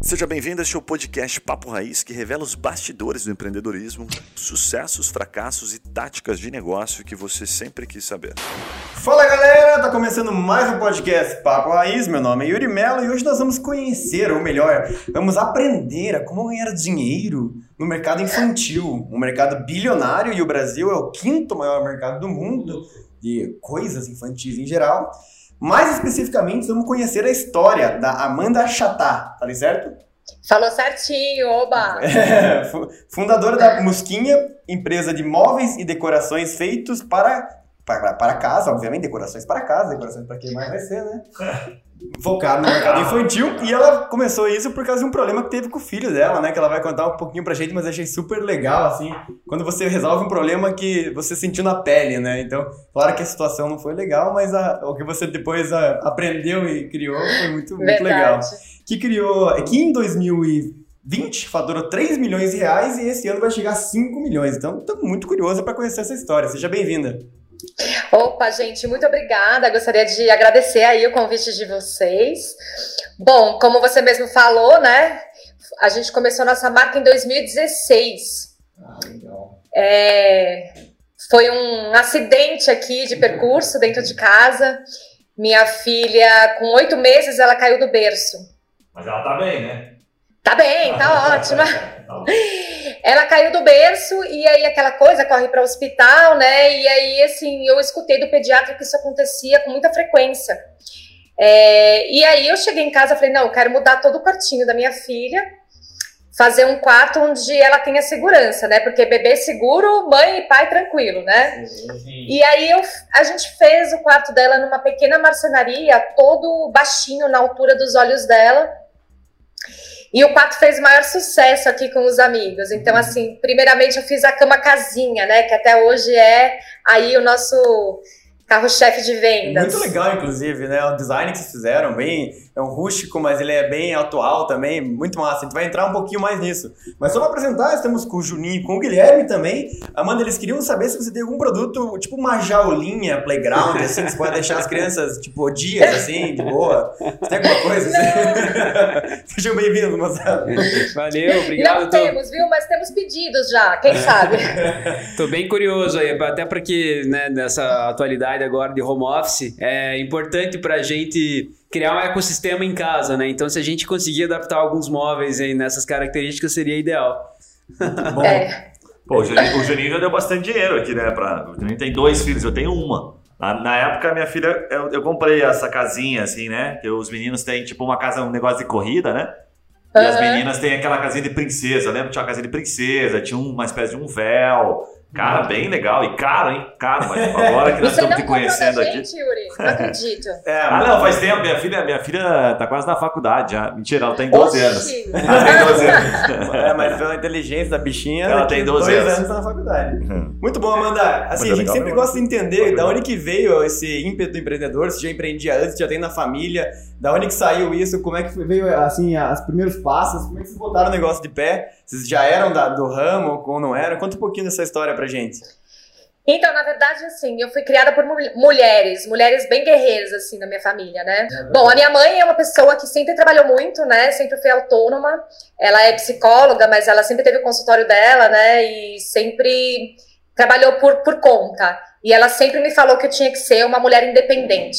Seja bem-vindo a este podcast Papo Raiz, que revela os bastidores do empreendedorismo, sucessos, fracassos e táticas de negócio que você sempre quis saber. Fala galera, tá começando mais um podcast Papo Raiz. Meu nome é Yuri Mello e hoje nós vamos conhecer, ou melhor, vamos aprender a como ganhar dinheiro no mercado infantil, um mercado bilionário e o Brasil é o quinto maior mercado do mundo de coisas infantis em geral. Mais especificamente, vamos conhecer a história da Amanda Chatá, tá certo? Falou certinho, oba! É, fundadora da Musquinha, empresa de móveis e decorações feitos para, para, para casa, obviamente, decorações para casa, decorações para quem mais vai ser, né? Focado no mercado infantil, e ela começou isso por causa de um problema que teve com o filho dela, né? Que ela vai contar um pouquinho pra gente, mas achei super legal, assim, quando você resolve um problema que você sentiu na pele, né? Então, claro que a situação não foi legal, mas a, o que você depois a, aprendeu e criou foi muito, muito legal. Que criou, que em 2020 faturou 3 milhões de reais e esse ano vai chegar a 5 milhões. Então, estou muito curioso para conhecer essa história. Seja bem-vinda. Opa, gente, muito obrigada. Gostaria de agradecer aí o convite de vocês. Bom, como você mesmo falou, né? A gente começou nossa marca em 2016. Ah, legal. É, foi um acidente aqui de percurso dentro de casa. Minha filha, com oito meses, ela caiu do berço. Mas ela tá bem, né? Tá bem, tá ótima. Tá ela caiu do berço e aí aquela coisa corre para o hospital, né? E aí, assim, eu escutei do pediatra que isso acontecia com muita frequência. É, e aí eu cheguei em casa e falei, não, eu quero mudar todo o quartinho da minha filha, fazer um quarto onde ela tenha segurança, né? Porque bebê seguro, mãe e pai tranquilo, né? Sim, sim. E aí eu, a gente fez o quarto dela numa pequena marcenaria, todo baixinho na altura dos olhos dela. E o quarto fez maior sucesso aqui com os amigos. Então, uhum. assim, primeiramente eu fiz a cama casinha, né? Que até hoje é aí o nosso carro-chefe de vendas. Muito legal, inclusive, né? O design que vocês fizeram, bem, é um rústico, mas ele é bem atual também, muito massa. A gente vai entrar um pouquinho mais nisso. Mas só para apresentar, estamos com o Juninho e com o Guilherme também. Amanda, eles queriam saber se você tem algum produto, tipo uma jaulinha, playground, assim, que você pode deixar as crianças, tipo, dias, assim, de boa. Você tem alguma coisa assim? Sejam bem-vindos, moçada. Valeu, obrigado. Não tô... temos, viu? Mas temos pedidos já, quem sabe? tô bem curioso aí, até porque, né, nessa atualidade agora de home office, é importante para a gente criar um ecossistema em casa, né? Então, se a gente conseguir adaptar alguns móveis aí nessas características, seria ideal. Bom. É. Pô, o Juninho, o Juninho, já deu bastante dinheiro aqui, né? Pra, o Juninho tem dois filhos, eu tenho uma. Na, na época, minha filha, eu, eu, comprei essa casinha, assim, né? Que os meninos têm, tipo, uma casa, um negócio de corrida, né? E uhum. as meninas têm aquela casinha de princesa. Eu lembro que tinha uma casinha de princesa, tinha uma espécie de um véu. Cara, bem legal. E caro, hein? Caro, mas agora que nós Você estamos te conhecendo gente, aqui. Yuri, não acredito. É, ah, não, faz tempo. Minha filha, minha filha tá quase na faculdade já. Mentira, ela tem 12 Oxi. anos. Ela tem 12 anos. É, mas pela inteligência da bichinha, ela tem 12 anos. anos na faculdade. Uhum. Muito bom, Amanda. Assim, a gente sempre gosta de entender da onde que veio esse ímpeto do empreendedor, se já empreendia antes, já tem na família, da onde que saiu isso, como é que veio, assim, os primeiros passos, como é que vocês botaram o negócio de pé? Vocês já eram da, do ramo ou não eram? Conta um pouquinho dessa história pra gente. Então, na verdade, assim, eu fui criada por mulheres, mulheres bem guerreiras, assim, na minha família, né? É Bom, a minha mãe é uma pessoa que sempre trabalhou muito, né? Sempre foi autônoma. Ela é psicóloga, mas ela sempre teve o consultório dela, né? E sempre trabalhou por, por conta. E ela sempre me falou que eu tinha que ser uma mulher independente.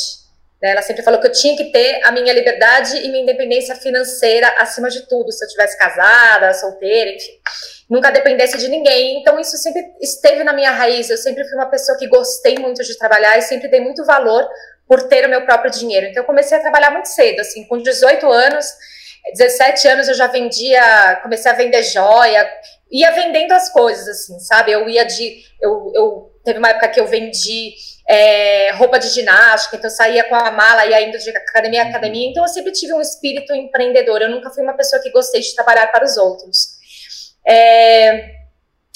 Né? Ela sempre falou que eu tinha que ter a minha liberdade e minha independência financeira acima de tudo, se eu tivesse casada, solteira, enfim. Nunca dependesse de ninguém. Então, isso sempre esteve na minha raiz. Eu sempre fui uma pessoa que gostei muito de trabalhar e sempre dei muito valor por ter o meu próprio dinheiro. Então, eu comecei a trabalhar muito cedo, assim, com 18 anos, 17 anos eu já vendia, comecei a vender joia, ia vendendo as coisas, assim, sabe? Eu ia de. Eu, eu teve uma época que eu vendi é, roupa de ginástica, então eu saía com a mala e indo de academia a academia. Então eu sempre tive um espírito empreendedor. Eu nunca fui uma pessoa que gostei de trabalhar para os outros. É,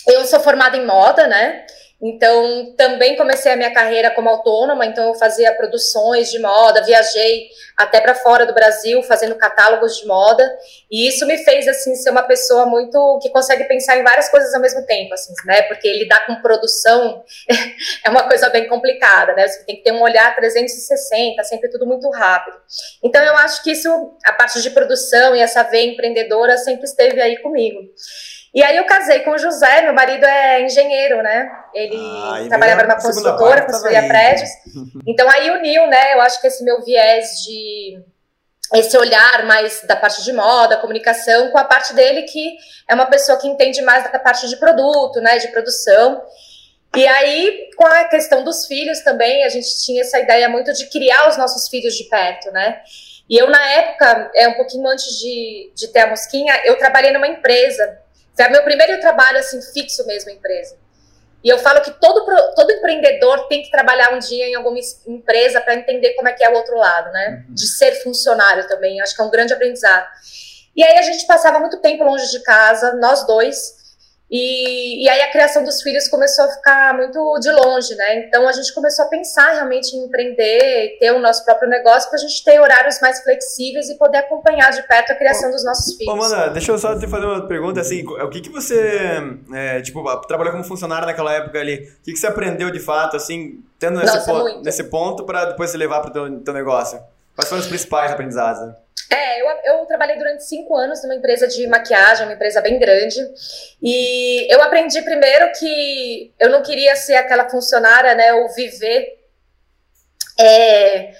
eu sou formada em moda, né? Então, também comecei a minha carreira como autônoma, então eu fazia produções de moda, viajei até para fora do Brasil fazendo catálogos de moda, e isso me fez assim ser uma pessoa muito que consegue pensar em várias coisas ao mesmo tempo, assim, né? Porque lidar com produção é uma coisa bem complicada, né? Você tem que ter um olhar 360, sempre tudo muito rápido. Então, eu acho que isso, a parte de produção e essa veia empreendedora sempre esteve aí comigo. E aí eu casei com o José, meu marido é engenheiro, né? Ele ah, trabalhava numa construtora, construía prédios. Então aí uniu, né? Eu acho que esse meu viés de esse olhar mais da parte de moda, comunicação, com a parte dele que é uma pessoa que entende mais da parte de produto, né, de produção. E aí, com a questão dos filhos também, a gente tinha essa ideia muito de criar os nossos filhos de perto, né? E eu, na época, é um pouquinho antes de, de ter a Mosquinha, eu trabalhei numa empresa foi meu primeiro trabalho, assim, fixo mesmo, empresa. E eu falo que todo, todo empreendedor tem que trabalhar um dia em alguma empresa para entender como é que é o outro lado, né? Uhum. De ser funcionário também. Acho que é um grande aprendizado. E aí a gente passava muito tempo longe de casa, nós dois. E, e, aí a criação dos filhos começou a ficar muito de longe, né? Então a gente começou a pensar realmente em empreender, ter o nosso próprio negócio para a gente ter horários mais flexíveis e poder acompanhar de perto a criação dos nossos filhos. Ô, Mana, deixa eu só te fazer uma pergunta assim, o que que você, é, tipo, trabalhou como funcionário naquela época ali, o que que você aprendeu de fato, assim, tendo nesse, Nossa, ponto, nesse ponto para depois se levar para o teu, teu negócio? Quais foram os principais aprendizados? É, eu, eu trabalhei durante cinco anos numa empresa de maquiagem, uma empresa bem grande, e eu aprendi primeiro que eu não queria ser aquela funcionária, né, ou viver é,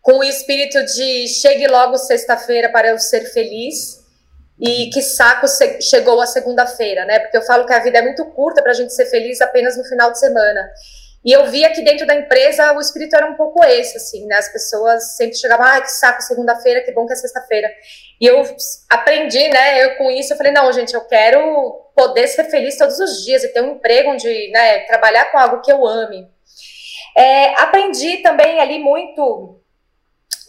com o espírito de chegue logo sexta-feira para eu ser feliz, e que saco chegou a segunda-feira, né? Porque eu falo que a vida é muito curta para a gente ser feliz apenas no final de semana. E eu via que dentro da empresa o espírito era um pouco esse, assim, né? As pessoas sempre chegavam, ah, que saco, segunda-feira, que bom que é sexta-feira. E eu aprendi, né? Eu com isso, eu falei, não, gente, eu quero poder ser feliz todos os dias e ter um emprego onde, né, trabalhar com algo que eu ame. É, aprendi também ali muito.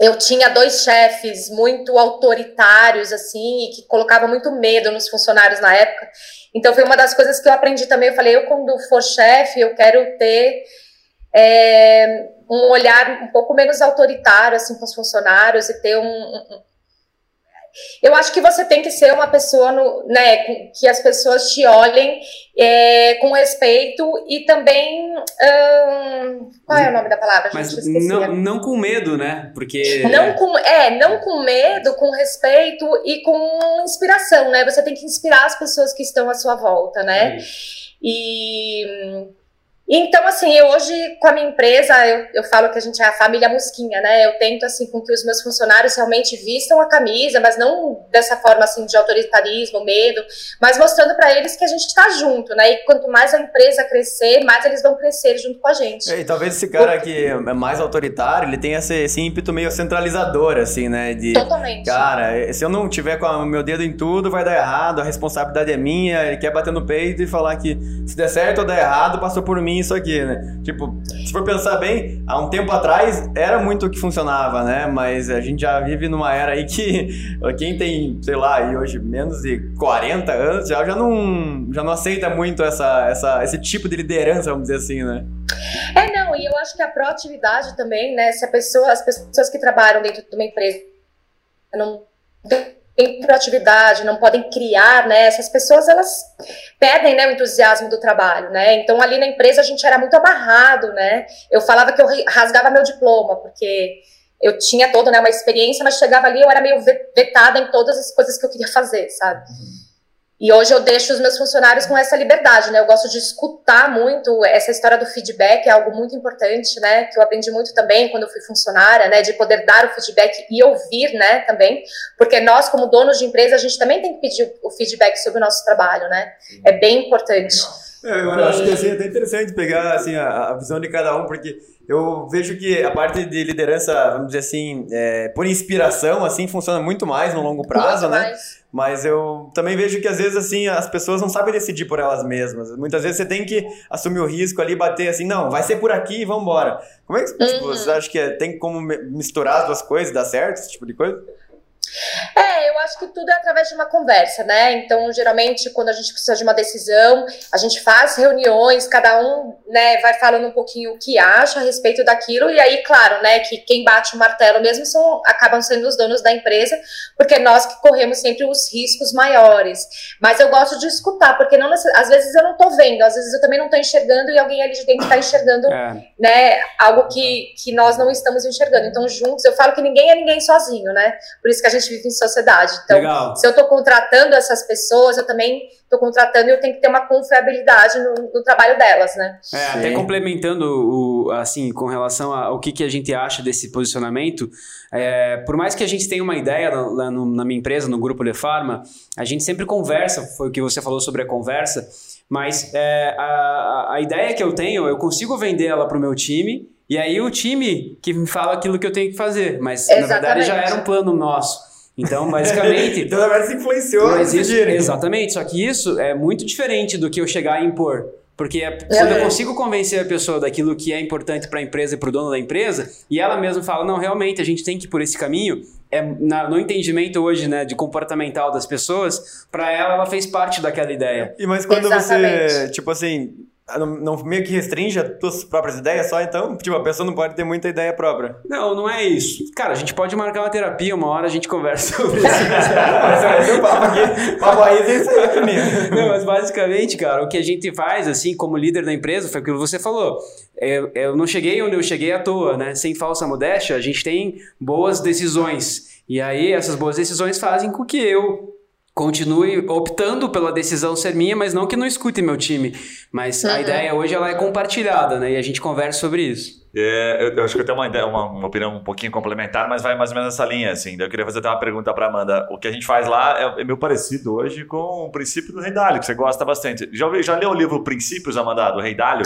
Eu tinha dois chefes muito autoritários, assim, e que colocavam muito medo nos funcionários na época. Então foi uma das coisas que eu aprendi também. Eu falei, eu quando for chefe, eu quero ter é, um olhar um pouco menos autoritário assim com os funcionários e ter um, um eu acho que você tem que ser uma pessoa no, né, que as pessoas te olhem é, com respeito e também. Hum, qual é o nome da palavra? Mas não, não com medo, né? Porque. Não com, é, não com medo, com respeito e com inspiração, né? Você tem que inspirar as pessoas que estão à sua volta, né? É. E então, assim, eu hoje, com a minha empresa, eu, eu falo que a gente é a família Mosquinha, né? Eu tento, assim, com que os meus funcionários realmente vistam a camisa, mas não dessa forma, assim, de autoritarismo, medo, mas mostrando para eles que a gente está junto, né? E quanto mais a empresa crescer, mais eles vão crescer junto com a gente. É, e talvez esse cara que é mais autoritário, ele tenha esse, esse ímpeto meio centralizador, assim, né? De, Totalmente. Cara, se eu não tiver com o meu dedo em tudo, vai dar errado, a responsabilidade é minha, ele quer bater no peito e falar que se der certo ou der errado, passou por mim isso aqui, né? Tipo, se for pensar bem, há um tempo atrás era muito o que funcionava, né? Mas a gente já vive numa era aí que quem tem, sei lá, e hoje menos de 40 anos já, já, não, já não aceita muito essa, essa, esse tipo de liderança, vamos dizer assim, né? É, não, e eu acho que a proatividade também, né? Se a pessoa, as pessoas que trabalham dentro de uma empresa não proatividade, não podem criar, né? Essas pessoas elas perdem, né, o entusiasmo do trabalho, né? Então ali na empresa a gente era muito amarrado, né? Eu falava que eu rasgava meu diploma porque eu tinha toda, né, uma experiência, mas chegava ali eu era meio vetada em todas as coisas que eu queria fazer, sabe? Uhum. E hoje eu deixo os meus funcionários com essa liberdade, né? Eu gosto de escutar muito essa história do feedback, é algo muito importante, né? Que eu aprendi muito também quando eu fui funcionária, né? De poder dar o feedback e ouvir, né? Também, porque nós, como donos de empresa, a gente também tem que pedir o feedback sobre o nosso trabalho, né? É bem importante. É, eu acho que assim, é até interessante pegar assim, a, a visão de cada um, porque eu vejo que a parte de liderança, vamos dizer assim, é, por inspiração, assim, funciona muito mais no longo prazo, muito né? Mais. Mas eu também vejo que às vezes assim as pessoas não sabem decidir por elas mesmas. Muitas vezes você tem que assumir o risco ali, bater assim, não, vai ser por aqui e vamos embora. Como é que tipo, uhum. você acha que é, tem como misturar as duas coisas, dar certo, esse tipo de coisa? É, eu acho que tudo é através de uma conversa, né? Então, geralmente, quando a gente precisa de uma decisão, a gente faz reuniões, cada um, né, vai falando um pouquinho o que acha a respeito daquilo, e aí, claro, né, que quem bate o martelo mesmo são, acabam sendo os donos da empresa, porque nós que corremos sempre os riscos maiores. Mas eu gosto de escutar, porque não, às vezes eu não tô vendo, às vezes eu também não tô enxergando, e alguém ali de dentro tá enxergando, é. né, algo que, que nós não estamos enxergando. Então, juntos, eu falo que ninguém é ninguém sozinho, né? Por isso que a gente vive em sociedade. Então, Legal. se eu estou contratando essas pessoas, eu também estou contratando e eu tenho que ter uma confiabilidade no, no trabalho delas, né? É, até complementando o, assim, com relação ao que, que a gente acha desse posicionamento, é, por mais que a gente tenha uma ideia lá no, na minha empresa, no Grupo Lefarma, a gente sempre conversa, foi o que você falou sobre a conversa, mas é, a, a ideia que eu tenho, eu consigo vender ela para o meu time e aí o time que me fala aquilo que eu tenho que fazer, mas Exatamente. na verdade já era um plano nosso. Então, basicamente. então, na verdade, se influenciou. Mas isso, exatamente. Só que isso é muito diferente do que eu chegar e impor. Porque é, quando eu consigo convencer a pessoa daquilo que é importante para a empresa e para o dono da empresa, e ela mesma fala, não, realmente, a gente tem que ir por esse caminho, é, na, no entendimento hoje, né, de comportamental das pessoas, para ela, ela fez parte daquela ideia. E mas quando Exatamente. você, tipo assim, não, não, meio que restringe as tuas próprias ideias só, então, tipo, a pessoa não pode ter muita ideia própria. Não, não é isso. Cara, a gente pode marcar uma terapia, uma hora a gente conversa sobre isso. mas é o papo aqui, papo aí tem isso. Não, mas basicamente, cara, o que a gente faz, assim, como líder da empresa, foi aquilo que você falou. Eu, eu não cheguei onde eu cheguei à toa, né? Sem falsa modéstia, a gente tem boas decisões. E aí, essas boas decisões fazem com que eu continue optando pela decisão ser minha, mas não que não escute meu time. Mas uhum. a ideia hoje ela é compartilhada, né? E a gente conversa sobre isso. É, eu, eu, acho que eu tenho uma, ideia, uma, uma, opinião um pouquinho complementar, mas vai mais ou menos nessa linha, assim. Eu queria fazer até uma pergunta para Amanda. O que a gente faz lá é, é meio parecido hoje com o princípio do Rei Dálio, que você gosta bastante. Já, já leu o livro Princípios, Amanda, do Rei Dálio?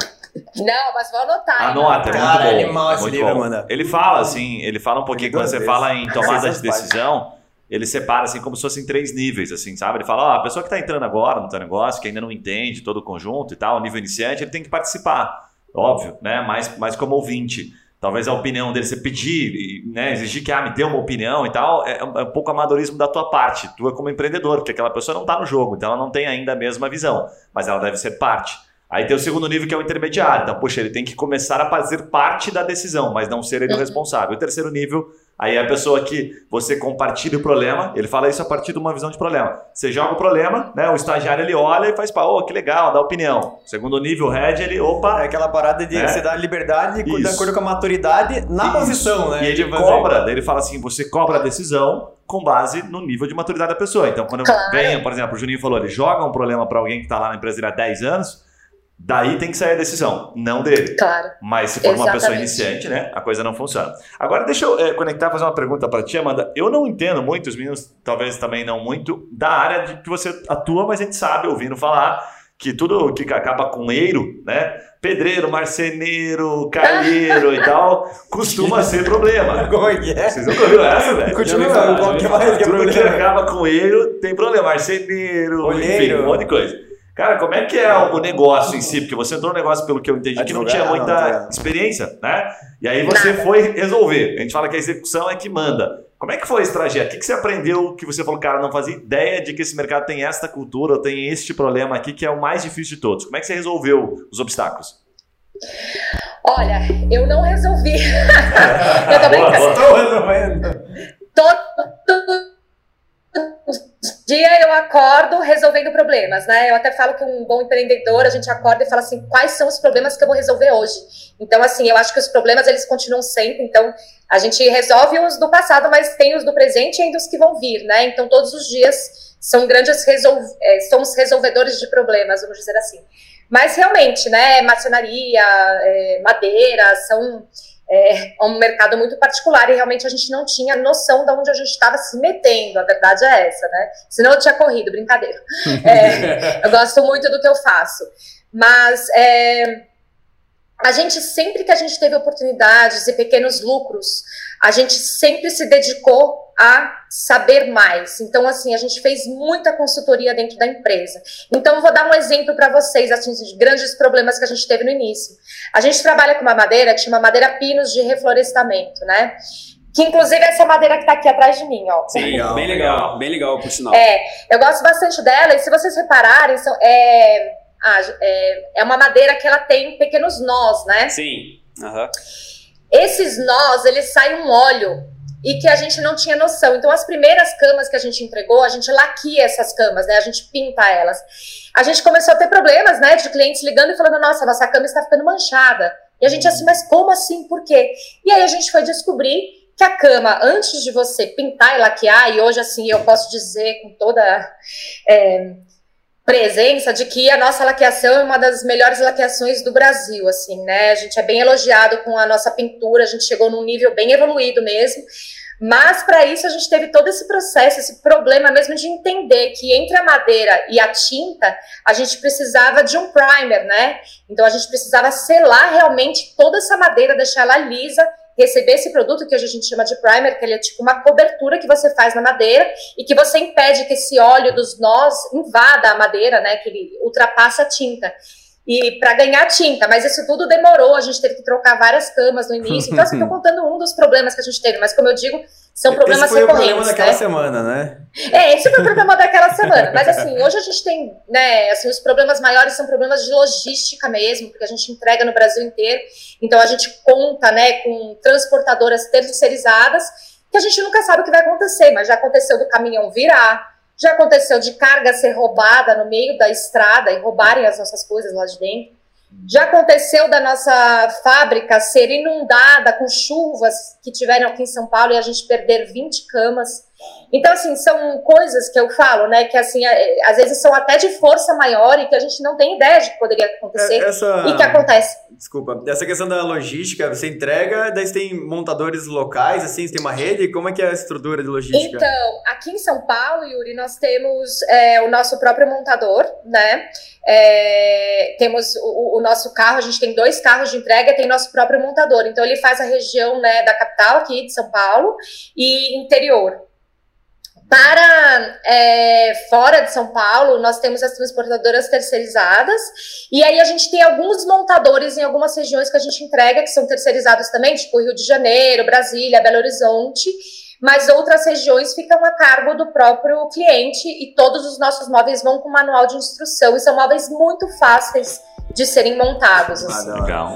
Não, mas vou anotar. Anota, é muito Cara, bom. É animal é esse livro, Amanda. Ele fala, assim, ele fala um pouquinho, quando você fala em tomada de decisão ele separa assim como se fossem três níveis, assim, sabe? Ele fala, ó, a pessoa que está entrando agora no teu negócio, que ainda não entende todo o conjunto e tal, nível iniciante, ele tem que participar, óbvio, né? Mas, mas como ouvinte. Talvez a opinião dele, você pedir, né, exigir que ah, me dê uma opinião e tal, é, é um pouco amadorismo da tua parte, tua como empreendedor, porque aquela pessoa não está no jogo, então ela não tem ainda a mesma visão, mas ela deve ser parte. Aí tem o segundo nível que é o intermediário. Então, poxa, ele tem que começar a fazer parte da decisão, mas não ser ele o uhum. responsável. O terceiro nível Aí a pessoa que você compartilha o problema, ele fala isso a partir de uma visão de problema. Você joga o problema, né? O estagiário ele olha e faz para, oh, que legal, dá opinião. Segundo nível, head, ele, opa. É aquela parada de né? você dar liberdade isso. de acordo com a maturidade na isso. posição, né? E ele cobra, daí ele fala assim: você cobra a decisão com base no nível de maturidade da pessoa. Então, quando claro. venho, por exemplo, o Juninho falou, ele joga um problema para alguém que está lá na empresa há 10 anos Daí tem que sair a decisão, não dele. Claro. Mas se for Exatamente. uma pessoa iniciante, né, a coisa não funciona. Agora, deixa eu é, conectar, fazer uma pergunta para ti, Amanda. Eu não entendo muito, os meninos talvez também não muito, da área de que você atua, mas a gente sabe, ouvindo falar, que tudo que acaba com eiro, né, pedreiro, marceneiro, calheiro e tal, costuma ser problema. Vocês nunca ouviram essa, velho? Continua, qual que mais que é Tudo que acaba com eiro tem problema. Marceneiro, Olheiro. enfim, um monte de coisa. Cara, como é que é o negócio em si? Porque você entrou no negócio, pelo que eu entendi, que não tinha muita não, experiência, né? E aí você foi resolver. A gente fala que a execução é que manda. Como é que foi esse trajeto? O que você aprendeu que você falou, cara, não fazia ideia de que esse mercado tem esta cultura, tem este problema aqui, que é o mais difícil de todos. Como é que você resolveu os obstáculos? Olha, eu não resolvi. eu também estou resolvendo. Todo dia eu acordo resolvendo problemas, né? Eu até falo que um bom empreendedor, a gente acorda e fala assim, quais são os problemas que eu vou resolver hoje? Então, assim, eu acho que os problemas, eles continuam sempre, então a gente resolve os do passado, mas tem os do presente e ainda os que vão vir, né? Então, todos os dias são grandes resol... É, somos resolvedores de problemas, vamos dizer assim. Mas, realmente, né, marcenaria, é, madeira, são é, um mercado muito particular e realmente a gente não tinha noção de onde a gente estava se metendo. A verdade é essa, né? Senão eu tinha corrido, brincadeira. É, eu gosto muito do que eu faço. Mas é, a gente, sempre que a gente teve oportunidades e pequenos lucros, a gente sempre se dedicou a saber mais. Então, assim, a gente fez muita consultoria dentro da empresa. Então, eu vou dar um exemplo para vocês, assim, de grandes problemas que a gente teve no início. A gente trabalha com uma madeira que chama madeira pinos de reflorestamento, né? Que inclusive essa madeira que tá aqui atrás de mim, ó. Sim, Legal, bem legal, bem legal, por sinal. É, eu gosto bastante dela, e se vocês repararem, são, é, ah, é, é uma madeira que ela tem pequenos nós, né? Sim. Aham. Esses nós, eles saem um óleo e que a gente não tinha noção. Então, as primeiras camas que a gente entregou, a gente laquia essas camas, né? A gente pinta elas. A gente começou a ter problemas, né? De clientes ligando e falando, nossa, nossa cama está ficando manchada. E a gente assim, mas como assim? Por quê? E aí a gente foi descobrir que a cama, antes de você pintar e laquear, e hoje assim eu posso dizer com toda é, presença de que a nossa laqueação é uma das melhores laqueações do Brasil, assim, né? A gente é bem elogiado com a nossa pintura, a gente chegou num nível bem evoluído mesmo. Mas para isso a gente teve todo esse processo, esse problema mesmo de entender que entre a madeira e a tinta, a gente precisava de um primer, né? Então a gente precisava selar realmente toda essa madeira, deixar ela lisa receber esse produto que hoje a gente chama de primer, que ele é tipo uma cobertura que você faz na madeira e que você impede que esse óleo dos nós invada a madeira, né? Que ele ultrapassa a tinta. E para ganhar tinta, mas isso tudo demorou, a gente teve que trocar várias camas no início. Então, assim, tô contando um dos problemas que a gente teve, mas como eu digo, são problemas Esse foi o recorrentes. problema daquela né? semana, né? É, esse foi o problema daquela semana. Mas assim, hoje a gente tem, né, assim, os problemas maiores são problemas de logística mesmo, porque a gente entrega no Brasil inteiro. Então a gente conta, né, com transportadoras terceirizadas, que a gente nunca sabe o que vai acontecer, mas já aconteceu do caminhão virar, já aconteceu de carga ser roubada no meio da estrada e roubarem as nossas coisas lá de dentro. Já aconteceu da nossa fábrica ser inundada com chuvas que tiveram aqui em São Paulo e a gente perder 20 camas. Então, assim, são coisas que eu falo, né? Que, assim, é- às vezes são até de força maior e que a gente não tem ideia de que poderia acontecer É, Essa... e que acontece. Desculpa, essa questão da logística, você entrega, daí você tem montadores locais, assim, você tem uma rede, como é que é a estrutura de logística? Então, aqui em São Paulo, Yuri, nós temos é, o nosso próprio montador, né? É, temos o, o nosso carro, a gente tem dois carros de entrega, tem nosso próprio montador. Então, ele faz a região né, da capital aqui de São Paulo e interior. Para é, fora de São Paulo, nós temos as transportadoras terceirizadas, e aí a gente tem alguns montadores em algumas regiões que a gente entrega, que são terceirizados também, tipo Rio de Janeiro, Brasília, Belo Horizonte, mas outras regiões ficam a cargo do próprio cliente, e todos os nossos móveis vão com manual de instrução, e são móveis muito fáceis de serem montados. Assim. Legal.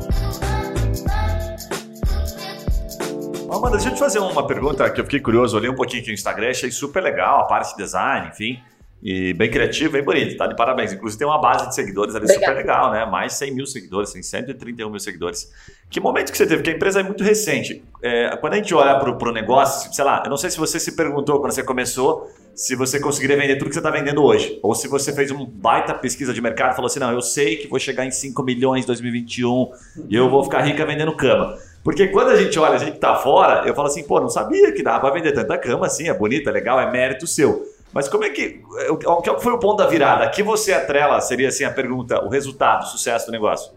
Amanda, deixa eu te fazer uma pergunta que eu fiquei curioso. Olhei um pouquinho aqui no Instagram, achei super legal a parte de design, enfim. E bem criativo, bem bonito, tá? De parabéns. Inclusive tem uma base de seguidores ali Obrigada. super legal, né? Mais de 100 mil seguidores, tem 131 mil seguidores. Que momento que você teve? Porque a empresa é muito recente. É, quando a gente olha pro, pro negócio, sei lá, eu não sei se você se perguntou quando você começou se você conseguiria vender tudo que você está vendendo hoje. Ou se você fez uma baita pesquisa de mercado e falou assim: não, eu sei que vou chegar em 5 milhões em 2021 e eu vou ficar rica vendendo cama. Porque quando a gente olha, a gente tá fora, eu falo assim, pô, não sabia que dava pra vender tanta cama assim, é bonita, é legal, é mérito seu. Mas como é que. Que foi o ponto da virada? Que você atrela, seria assim a pergunta, o resultado, o sucesso do negócio?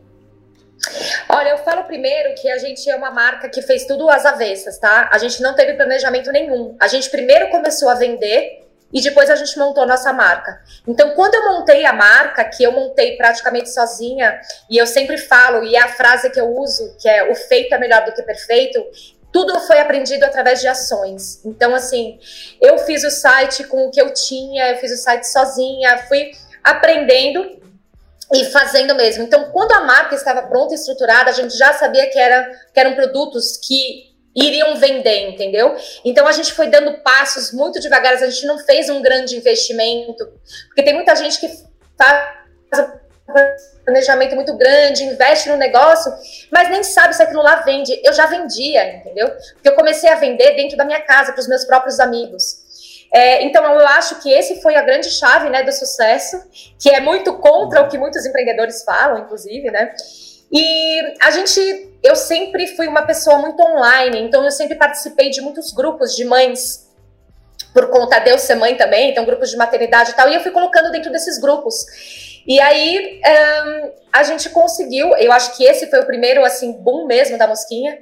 Olha, eu falo primeiro que a gente é uma marca que fez tudo às avessas, tá? A gente não teve planejamento nenhum. A gente primeiro começou a vender e depois a gente montou nossa marca. Então, quando eu montei a marca, que eu montei praticamente sozinha, e eu sempre falo, e é a frase que eu uso, que é o feito é melhor do que perfeito, tudo foi aprendido através de ações. Então, assim, eu fiz o site com o que eu tinha, eu fiz o site sozinha, fui aprendendo e fazendo mesmo. Então, quando a marca estava pronta e estruturada, a gente já sabia que, era, que eram produtos que iriam vender, entendeu? Então a gente foi dando passos muito devagar, a gente não fez um grande investimento, porque tem muita gente que faz um planejamento muito grande, investe no negócio, mas nem sabe se aquilo lá vende. Eu já vendia, entendeu? Porque eu comecei a vender dentro da minha casa, para os meus próprios amigos. É, então eu acho que esse foi a grande chave né, do sucesso, que é muito contra o que muitos empreendedores falam, inclusive, né? E a gente, eu sempre fui uma pessoa muito online, então eu sempre participei de muitos grupos de mães por conta de eu ser mãe também, então grupos de maternidade e tal, e eu fui colocando dentro desses grupos. E aí um, a gente conseguiu, eu acho que esse foi o primeiro assim boom mesmo da mosquinha.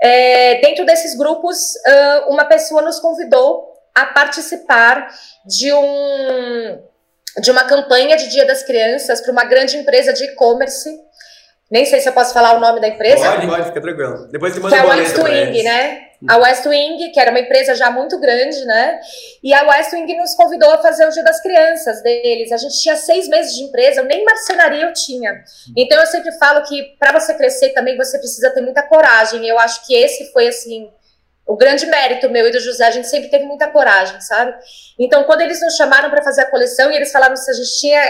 É, dentro desses grupos, uh, uma pessoa nos convidou a participar de um de uma campanha de Dia das Crianças para uma grande empresa de e-commerce. Nem sei se eu posso falar o nome da empresa. Pode, pode, fica tranquilo. Depois te manda que é a West Wing, né? A West Wing, que era uma empresa já muito grande, né? E a West Wing nos convidou a fazer o Dia das Crianças deles. A gente tinha seis meses de empresa, eu nem marcenaria eu tinha. Então eu sempre falo que para você crescer também você precisa ter muita coragem. Eu acho que esse foi assim o grande mérito meu e do José, a gente sempre teve muita coragem, sabe? Então, quando eles nos chamaram para fazer a coleção e eles falaram se a gente tinha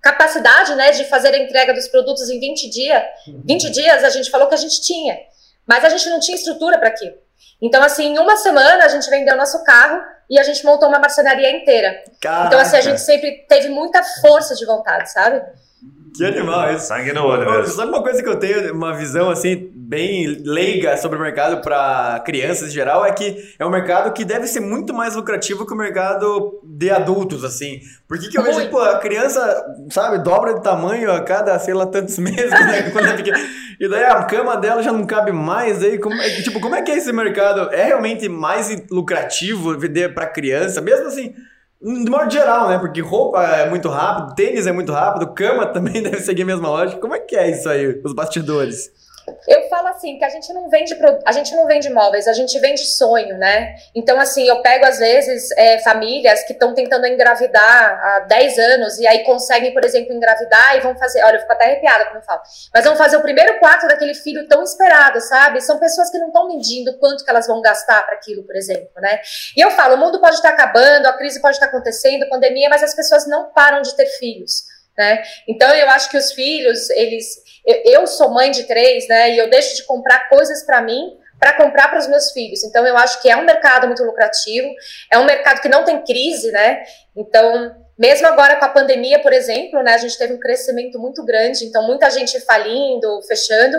capacidade, né, de fazer a entrega dos produtos em 20 dias, 20 dias a gente falou que a gente tinha, mas a gente não tinha estrutura para aquilo. Então, assim, em uma semana a gente vendeu nosso carro e a gente montou uma marcenaria inteira. Caraca. Então, assim, a gente sempre teve muita força de vontade, sabe? Que animal isso. Sangue no olho mesmo. Sabe uma coisa que eu tenho, uma visão assim, bem leiga sobre o mercado para crianças em geral, é que é um mercado que deve ser muito mais lucrativo que o mercado de adultos, assim. Por que, que eu vejo, pô, a criança, sabe, dobra de tamanho a cada, sei lá, tantos meses, né, quando é pequena. E daí a cama dela já não cabe mais, aí, como, é, tipo, como é que é esse mercado? É realmente mais lucrativo vender para criança? Mesmo assim de modo geral, né? Porque roupa é muito rápido, tênis é muito rápido, cama também deve seguir a mesma lógica. Como é que é isso aí, os bastidores? Eu falo assim que a gente não vende a gente não vende móveis, a gente vende sonho, né? Então assim, eu pego às vezes é, famílias que estão tentando engravidar há 10 anos e aí conseguem, por exemplo, engravidar e vão fazer, olha, eu fico até arrepiada quando eu falo. Mas vão fazer o primeiro quarto daquele filho tão esperado, sabe? São pessoas que não estão medindo quanto que elas vão gastar para aquilo, por exemplo, né? E eu falo, o mundo pode estar acabando, a crise pode estar acontecendo, pandemia, mas as pessoas não param de ter filhos. Né? Então eu acho que os filhos, eles, eu, eu sou mãe de três, né? E eu deixo de comprar coisas para mim para comprar para os meus filhos. Então eu acho que é um mercado muito lucrativo, é um mercado que não tem crise, né? Então mesmo agora com a pandemia, por exemplo, né? A gente teve um crescimento muito grande, então muita gente falindo, fechando,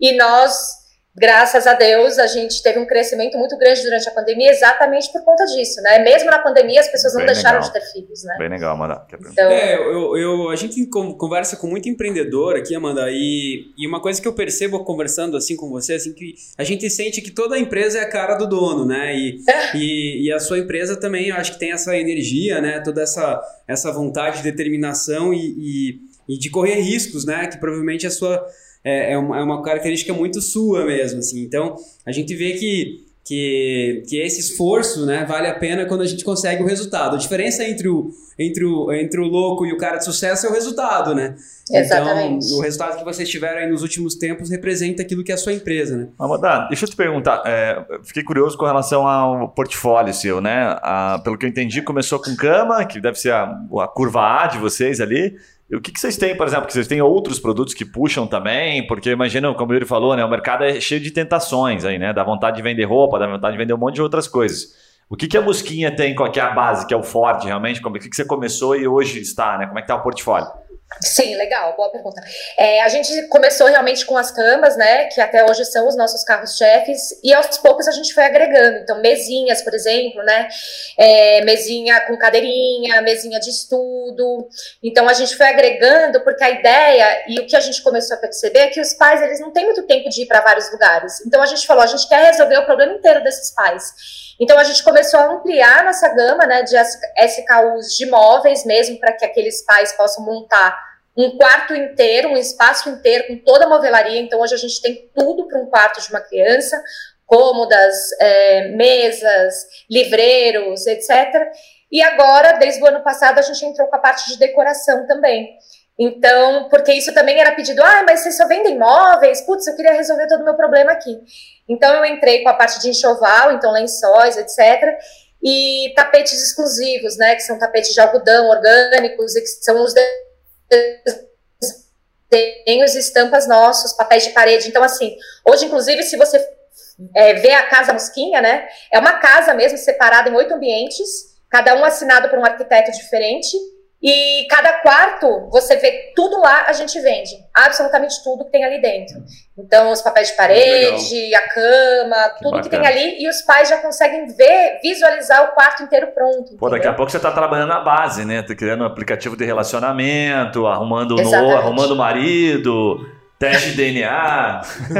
e nós graças a Deus, a gente teve um crescimento muito grande durante a pandemia exatamente por conta disso, né? Mesmo na pandemia, as pessoas não Bem deixaram legal. de ter filhos, né? Bem legal, Amanda. Então... É, eu, eu, a gente conversa com muito empreendedor aqui, Amanda, e, e uma coisa que eu percebo conversando assim com você, assim, que a gente sente que toda empresa é a cara do dono, né? E, e, e, a sua empresa também, eu acho que tem essa energia, né? Toda essa, essa vontade, determinação e, e, e de correr riscos, né? Que provavelmente a sua é, é, uma, é uma característica muito sua mesmo, assim. Então, a gente vê que que, que esse esforço né, vale a pena quando a gente consegue o resultado. A diferença entre o, entre o, entre o louco e o cara de sucesso é o resultado, né? Exatamente. Então, o resultado que vocês tiveram aí nos últimos tempos representa aquilo que é a sua empresa, né? Amanda, deixa eu te perguntar, é, fiquei curioso com relação ao portfólio seu, né? A, pelo que eu entendi, começou com cama, que deve ser a, a curva A de vocês ali, o que, que vocês têm, por exemplo, que vocês têm outros produtos que puxam também? Porque imagina, como o Yuri falou, né, o mercado é cheio de tentações aí, né? Dá vontade de vender roupa, dá vontade de vender um monte de outras coisas. O que, que a Mosquinha tem, qual que é a base, que é o forte realmente? Como, o que, que você começou e hoje está, né? Como é que está o portfólio? Sim, legal, boa pergunta. É, a gente começou realmente com as camas, né, que até hoje são os nossos carros-chefes, e aos poucos a gente foi agregando. Então, mesinhas, por exemplo, né, é, mesinha com cadeirinha, mesinha de estudo. Então, a gente foi agregando porque a ideia e o que a gente começou a perceber é que os pais, eles não têm muito tempo de ir para vários lugares. Então, a gente falou, a gente quer resolver o problema inteiro desses pais. Então a gente começou a ampliar nossa gama né, de SKUs de móveis mesmo para que aqueles pais possam montar um quarto inteiro, um espaço inteiro com toda a movelaria. Então hoje a gente tem tudo para um quarto de uma criança, cômodas, é, mesas, livreiros, etc. E agora, desde o ano passado, a gente entrou com a parte de decoração também. Então, porque isso também era pedido, ah, mas vocês só vendem móveis? Putz, eu queria resolver todo o meu problema aqui. Então, eu entrei com a parte de enxoval, então lençóis, etc. E tapetes exclusivos, né, que são tapetes de algodão orgânicos, e que são os desenhos e estampas nossos, papéis de parede. Então, assim, hoje, inclusive, se você é, vê a Casa Mosquinha, né, é uma casa mesmo separada em oito ambientes, cada um assinado por um arquiteto diferente, E cada quarto, você vê tudo lá, a gente vende. Absolutamente tudo que tem ali dentro. Então, os papéis de parede, a cama, que tudo bacana. que tem ali. E os pais já conseguem ver, visualizar o quarto inteiro pronto. Pô, daqui a pouco você está trabalhando na base, né? Tá criando um aplicativo de relacionamento, arrumando no, arrumando o marido Teste de DNA.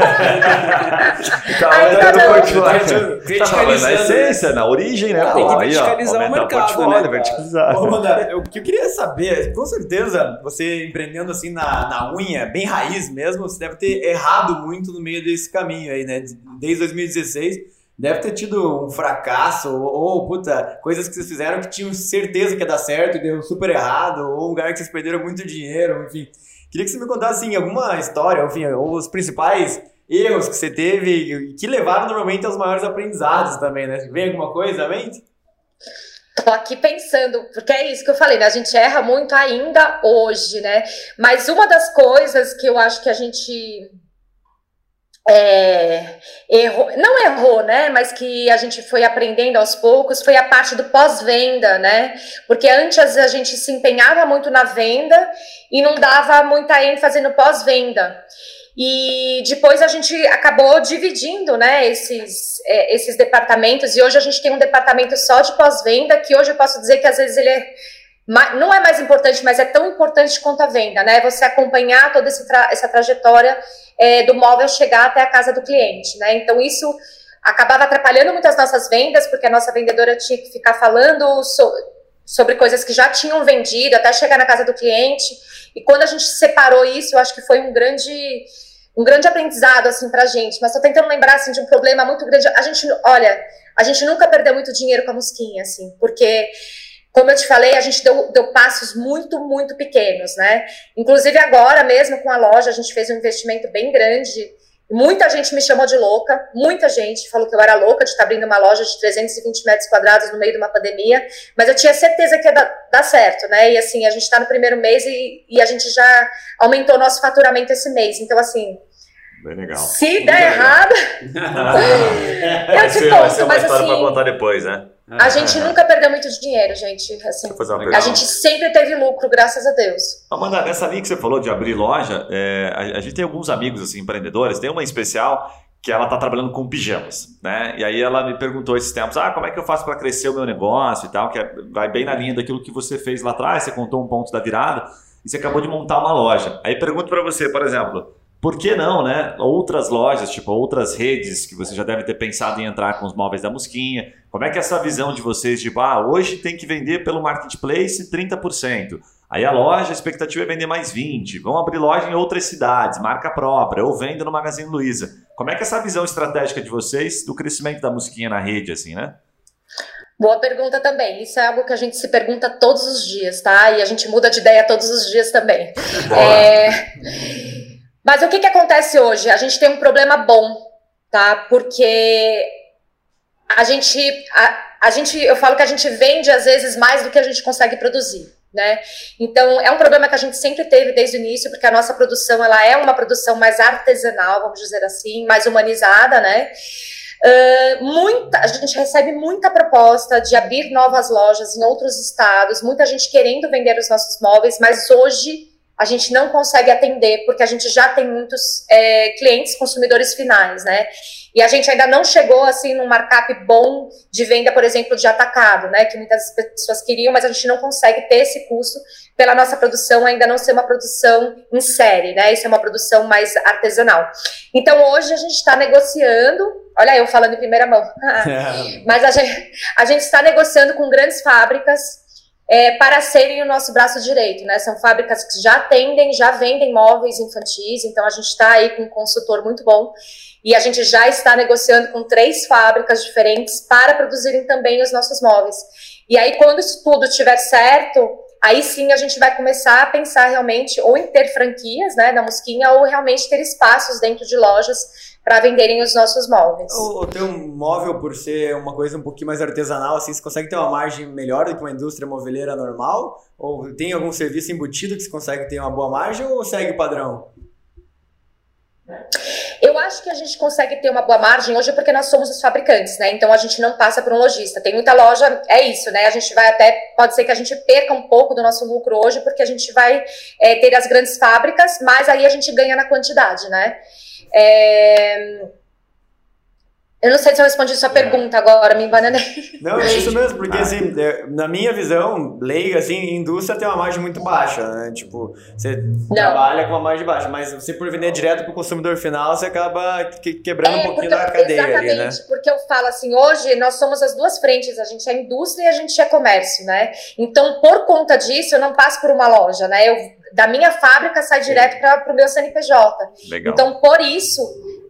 tá, Aí, tá tá na essência, na origem, né? Tem que verticalizar o mercado, né? Verticalizar. Ô, Manda, o que eu queria saber, com certeza, você empreendendo assim na, na unha, bem raiz mesmo, você deve ter errado muito no meio desse caminho aí, né? Desde 2016 deve ter tido um fracasso, ou, ou, puta, coisas que vocês fizeram que tinham certeza que ia dar certo e deu super errado, ou um lugar que vocês perderam muito dinheiro, enfim. Queria que você me contasse assim, alguma história, enfim, os principais erros que você teve que levaram normalmente aos maiores aprendizados também, né? Vem alguma coisa à mente? Tô aqui pensando, porque é isso que eu falei, né? A gente erra muito ainda hoje, né? Mas uma das coisas que eu acho que a gente é, errou, não errou, né? Mas que a gente foi aprendendo aos poucos foi a parte do pós-venda, né? Porque antes a gente se empenhava muito na venda e não dava muita ênfase no pós-venda. E depois a gente acabou dividindo, né, esses, é, esses departamentos, e hoje a gente tem um departamento só de pós-venda, que hoje eu posso dizer que às vezes ele é não é mais importante, mas é tão importante quanto a venda, né? Você acompanhar toda tra essa trajetória é, do móvel chegar até a casa do cliente, né? Então isso acabava atrapalhando muito as nossas vendas, porque a nossa vendedora tinha que ficar falando so sobre coisas que já tinham vendido até chegar na casa do cliente. E quando a gente separou isso, eu acho que foi um grande um grande aprendizado assim pra gente, mas tô tentando lembrar assim de um problema muito grande. A gente, olha, a gente nunca perdeu muito dinheiro com a mosquinha assim, porque como eu te falei, a gente deu, deu, passos muito, muito pequenos, né? Inclusive agora mesmo com a loja, a gente fez um investimento bem grande. Muita gente me chamou de louca, muita gente falou que eu era louca de estar abrindo uma loja de 320 metros quadrados no meio de uma pandemia, mas eu tinha certeza que ia dar, dar certo, né? E assim, a gente está no primeiro mês e, e a gente já aumentou nosso faturamento esse mês. Então, assim, Bem legal. Se der errado, eu te conto, mas assim, para contar depois, né? A gente nunca perdeu muito dinheiro, gente. Assim, a gente sempre teve lucro, graças a Deus. Amanda, nessa linha que você falou de abrir loja, é, a, a, gente tem alguns amigos assim, empreendedores, tem uma em especial que ela está trabalhando com pijamas, né? E aí ela me perguntou esses tempos, ah, como é que eu faço para crescer o meu negócio e tal, que é, vai bem na linha daquilo que você fez lá atrás, você contou um ponto da virada e você acabou de montar uma loja. Aí pergunto para você, por exemplo, por que não, né? Outras lojas, tipo outras redes que você já deve ter pensado em entrar com os móveis da Mosquinha. Como é que é essa visão de vocês de, ah, hoje tem que vender pelo marketplace 30%. Aí a loja, a expectativa é vender mais 20%. Vão abrir loja em outras cidades, marca própria, ou venda no Magazine Luiza. Como é que é essa visão estratégica de vocês do crescimento da Mosquinha na rede, assim, né? Boa pergunta também. Isso é algo que a gente se pergunta todos os dias, tá? E a gente muda de ideia todos os dias também. É... Mas o que, que acontece hoje? A gente tem um problema bom, tá? Porque a gente, a, a gente, eu falo que a gente vende às vezes mais do que a gente consegue produzir. Né? Então é um problema que a gente sempre teve desde o início, porque a nossa produção ela é uma produção mais artesanal, vamos dizer assim, mais humanizada, né? Uh, muita, a gente recebe muita proposta de abrir novas lojas em outros estados, muita gente querendo vender os nossos móveis, mas hoje a gente não consegue atender porque a gente já tem muitos é, clientes consumidores finais, né? E a gente ainda não chegou assim num markup bom de venda, por exemplo, de atacado, né? Que muitas pessoas queriam, mas a gente não consegue ter esse custo pela nossa produção ainda não ser uma produção em série, né? Isso é uma produção mais artesanal. Então hoje a gente está negociando. Olha eu falando em primeira mão. mas a gente, a gente está negociando com grandes fábricas é, para serem o nosso braço direito, né? São fábricas que já atendem, já vendem móveis infantis, então a gente está aí com um consultor muito bom e a gente já está negociando com três fábricas diferentes para produzirem também os nossos móveis. E aí, quando isso tudo estiver certo, aí sim a gente vai começar a pensar realmente ou em ter franquias, né, na Mosquinha, ou realmente ter espaços dentro de lojas para venderem os nossos móveis. O, o teu móvel, por ser uma coisa um pouquinho mais artesanal, assim, você consegue ter uma margem melhor do que uma indústria moveleira normal? Ou tem algum serviço embutido que você consegue ter uma boa margem ou segue o padrão? Eu acho que a gente consegue ter uma boa margem hoje porque nós somos os fabricantes, né? Então a gente não passa por um lojista. Tem muita loja, é isso, né? A gente vai até, pode ser que a gente perca um pouco do nosso lucro hoje porque a gente vai é, ter as grandes fábricas, mas aí a gente ganha na quantidade, né? É, eu não sei se eu respondi sua é. pergunta agora, me bananei. Não, é isso mesmo, porque ah. assim, é, na minha visão, leiga, assim, indústria tem uma margem muito baixa, né? Tipo, você não. trabalha com uma margem baixa, mas você por vender direto para o consumidor final, você acaba que, quebrando é, um pouquinho da cadeia exatamente, ali, né? porque eu falo assim, hoje nós somos as duas frentes, a gente é indústria e a gente é comércio, né? Então, por conta disso, eu não passo por uma loja, né? Eu, da minha fábrica sai direto para o meu CNPJ. Legal. Então, por isso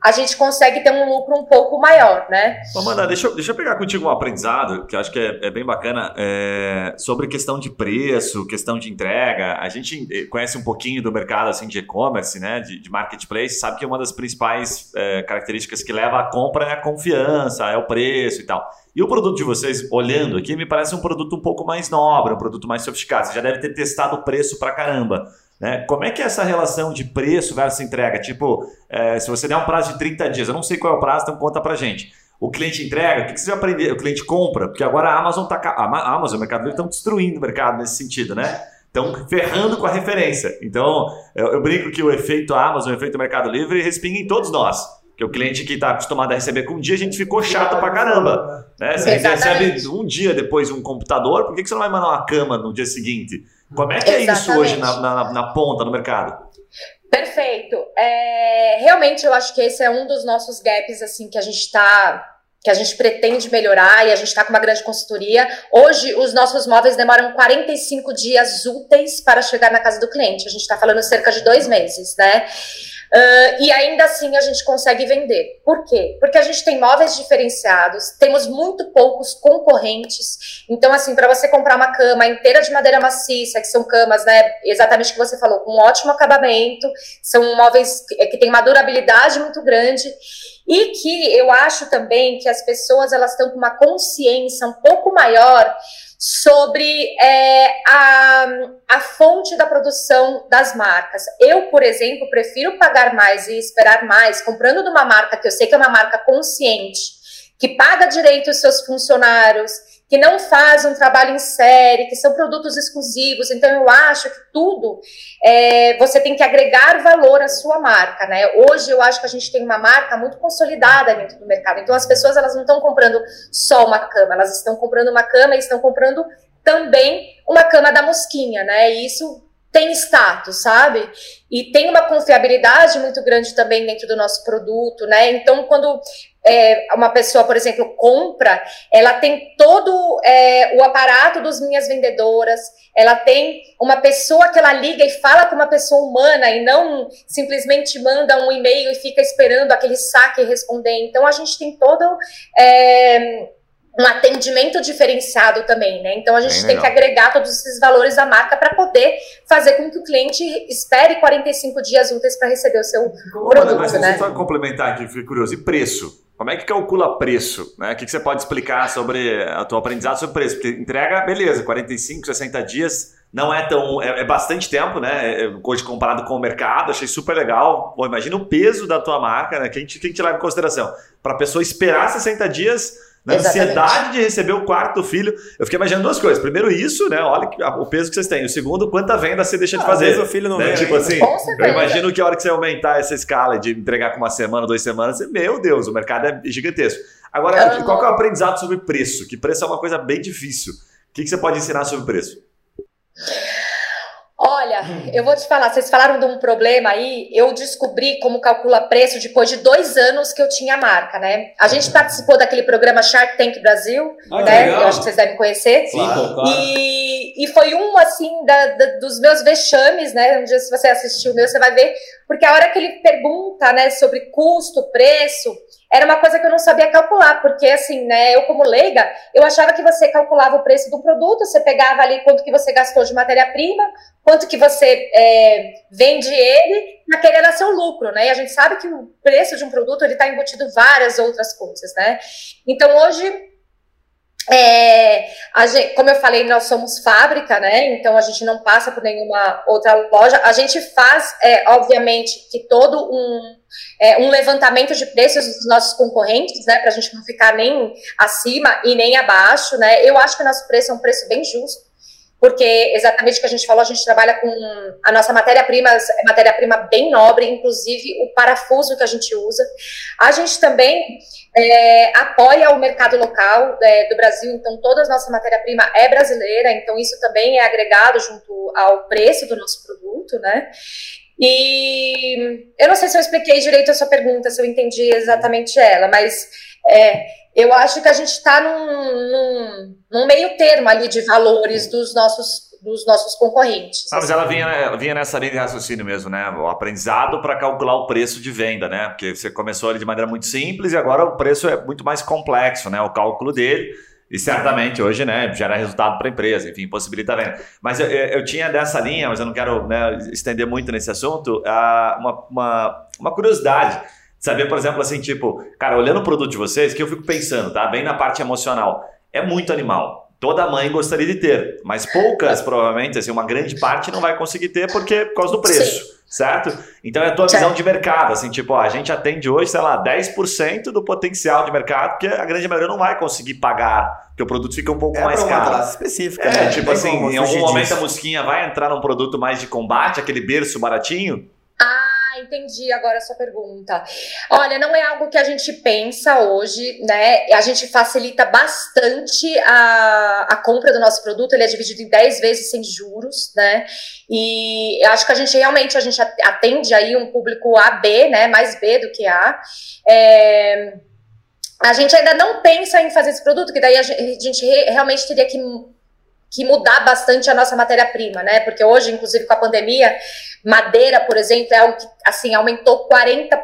a gente consegue ter um lucro um pouco maior, né? Amanda, deixa eu, deixa eu pegar contigo um aprendizado que eu acho que é, é bem bacana é, sobre questão de preço, questão de entrega. A gente eh, conhece um pouquinho do mercado assim de e-commerce, né, de, de, marketplace, sabe que uma das principais é, características que leva à compra é a confiança, é o preço e tal. E o produto de vocês, olhando aqui, me parece um produto um pouco mais nobre, um produto mais sofisticado. Você já deve ter testado o preço pra caramba. Né? Como é que é essa relação de preço versus entrega? Tipo, é, se você der um prazo de 30 dias, eu não sei qual é o prazo, então conta pra gente. O cliente entrega, o que, você vai aprender? O cliente compra, porque agora a Amazon tá. A Amazon, o Mercado Livre estão destruindo o mercado nesse sentido, né? Estão ferrando com a referência. Então, eu, eu, brinco que o efeito Amazon, o efeito Mercado Livre, respinga em todos nós. Que o cliente que está acostumado a receber com um dia, a gente ficou chato pra caramba. Né? Você recebe um dia depois um computador, por que, que você não vai mandar uma cama no dia seguinte? Como é que é isso hoje na, na, na ponta, no mercado? Perfeito. É, realmente eu acho que esse é um dos nossos gaps assim que a gente está que a gente pretende melhorar e a gente está com uma grande consultoria. Hoje, os nossos móveis demoram 45 dias úteis para chegar na casa do cliente. A gente está falando cerca de dois meses, né? Uh, e ainda assim a gente consegue vender. Por quê? Porque a gente tem móveis diferenciados, temos muito poucos concorrentes. Então, assim, para você comprar uma cama inteira de madeira maciça, que são camas, né, exatamente o que você falou, com um ótimo acabamento, são móveis que, que têm uma durabilidade muito grande. E que eu acho também que as pessoas elas estão com uma consciência um pouco maior sobre é, a, a fonte da produção das marcas. Eu, por exemplo, prefiro pagar mais e esperar mais comprando de uma marca que eu sei que é uma marca consciente, que paga direito os seus funcionários, que não faz um trabalho em série, que são produtos exclusivos. Então, eu acho que tudo é, você tem que agregar valor à sua marca, né? Hoje, eu acho que a gente tem uma marca muito consolidada dentro do mercado. Então, as pessoas elas não estão comprando só uma cama, elas estão comprando uma cama e estão comprando também uma cama da mosquinha, né? E isso tem status, sabe? E tem uma confiabilidade muito grande também dentro do nosso produto, né? Então, quando é, uma pessoa, por exemplo, compra, ela tem todo é, o aparato dos minhas vendedoras, ela tem uma pessoa que ela liga e fala com uma pessoa humana e não simplesmente manda um e-mail e fica esperando aquele saque responder. Então, a gente tem todo. É, um atendimento diferenciado também, né? Então a gente tem que agregar todos esses valores da marca para poder fazer com que o cliente espere 45 dias úteis para receber o seu produto, mas né? Só complementar aqui, fiquei curioso. E preço? Como é que calcula preço? Né? O que, você pode explicar sobre a tua aprendizado sobre preço? Porque entrega, beleza, 45, 60 dias não é tão. É, é bastante tempo, né? É, hoje comparado com o mercado, achei super legal. Imagina o peso da tua marca, né? Quem te, quem te leva em consideração? Para a pessoa esperar 60 dias na ansiedade de receber o quarto filho. Eu fiquei imaginando duas coisas. Primeiro, isso, né? Olha o peso que vocês têm. O segundo, quanta venda você deixa de ah, fazer. o filho não né? Tipo assim, eu imagino que a hora que você aumentar essa escala de entregar com uma semana, duas semanas, você, meu Deus, o mercado é gigantesco. Agora, uhum. qual é o aprendizado sobre preço? Que preço é uma coisa bem difícil. O que, que você pode ensinar sobre preço? Olha, eu vou te falar, vocês falaram de um problema aí, eu descobri como calcula preço depois de dois anos que eu tinha marca, né? A gente participou daquele programa Shark Tank Brasil, ah, né? Legal. Eu acho que vocês devem conhecer. Claro, claro. E, e foi um, assim, da, da, dos meus vexames, né? Um dia, se você assistiu o meu, você vai ver, porque a hora que ele pergunta, né, sobre custo, preço, era uma coisa que eu não sabia calcular, porque assim, né, eu como leiga, eu achava que você calculava o preço do produto, você pegava ali quanto que você gastou de matéria-prima, quanto que você é, vende ele, naquele era seu lucro, né, e a gente sabe que o preço de um produto, ele está embutido várias outras coisas, né, então hoje É, gente, como eu falei, nós somos fábrica, né? Então a gente não passa por nenhuma outra loja. A gente faz, é, obviamente, que todo um, é, um levantamento de preços dos nossos concorrentes, né? Para a gente não ficar nem acima e nem abaixo, né? Eu acho que o nosso preço é um preço bem justo porque exatamente o que a gente falou, a gente trabalha com a nossa matéria-prima, é matéria-prima bem nobre, inclusive o parafuso que a gente usa. A gente também é, apoia o mercado local é, do Brasil, então toda a nossa matéria-prima é brasileira, então isso também é agregado junto ao preço do nosso produto, né? E eu não sei se eu expliquei direito a sua pergunta, se eu entendi exatamente ela, mas é, eu acho que a gente está num, num, num, meio termo ali de valores dos nossos, dos nossos concorrentes. Ah, mas ela vinha, vinha nessa linha de raciocínio mesmo, né? O aprendizado para calcular o preço de venda, né? Porque você começou ali de maneira muito simples e agora o preço é muito mais complexo, né? O cálculo dele. E certamente hoje, né, gera resultado para a empresa, enfim, possibilita a venda. Mas eu, eu, tinha dessa linha, mas eu não quero né, estender muito nesse assunto, uma, uma, uma curiosidade. Saber, por exemplo, assim, tipo, cara, olhando o produto de vocês, que eu fico pensando, tá? Bem na parte emocional. É muito animal. Toda mãe gostaria de ter, mas poucas, provavelmente, assim, uma grande parte não vai conseguir ter porque por causa do preço, Sim. Certo? Então é a tua certo. visão de mercado, assim, tipo, ó, a gente atende hoje, sei lá, 10% do potencial de mercado, porque a grande maioria não vai conseguir pagar, porque o produto fica um pouco é mais caro. classe específica, é, né? tipo assim, em algum momento disso. a mosquinha vai entrar num produto mais de combate, aquele berço baratinho, entendi agora a sua pergunta. Olha, não é algo que a gente pensa hoje, né? A gente facilita bastante a, a compra do nosso produto, ele é dividido em 10 vezes sem juros, né? E acho que a gente realmente a gente atende aí um público AB, né? Mais B do que A. É, a gente ainda não pensa em fazer esse produto, que daí a gente, a gente realmente teria que que mudar bastante a nossa matéria-prima, né? Porque hoje, inclusive com a pandemia, madeira, por exemplo, é algo que assim aumentou 40%.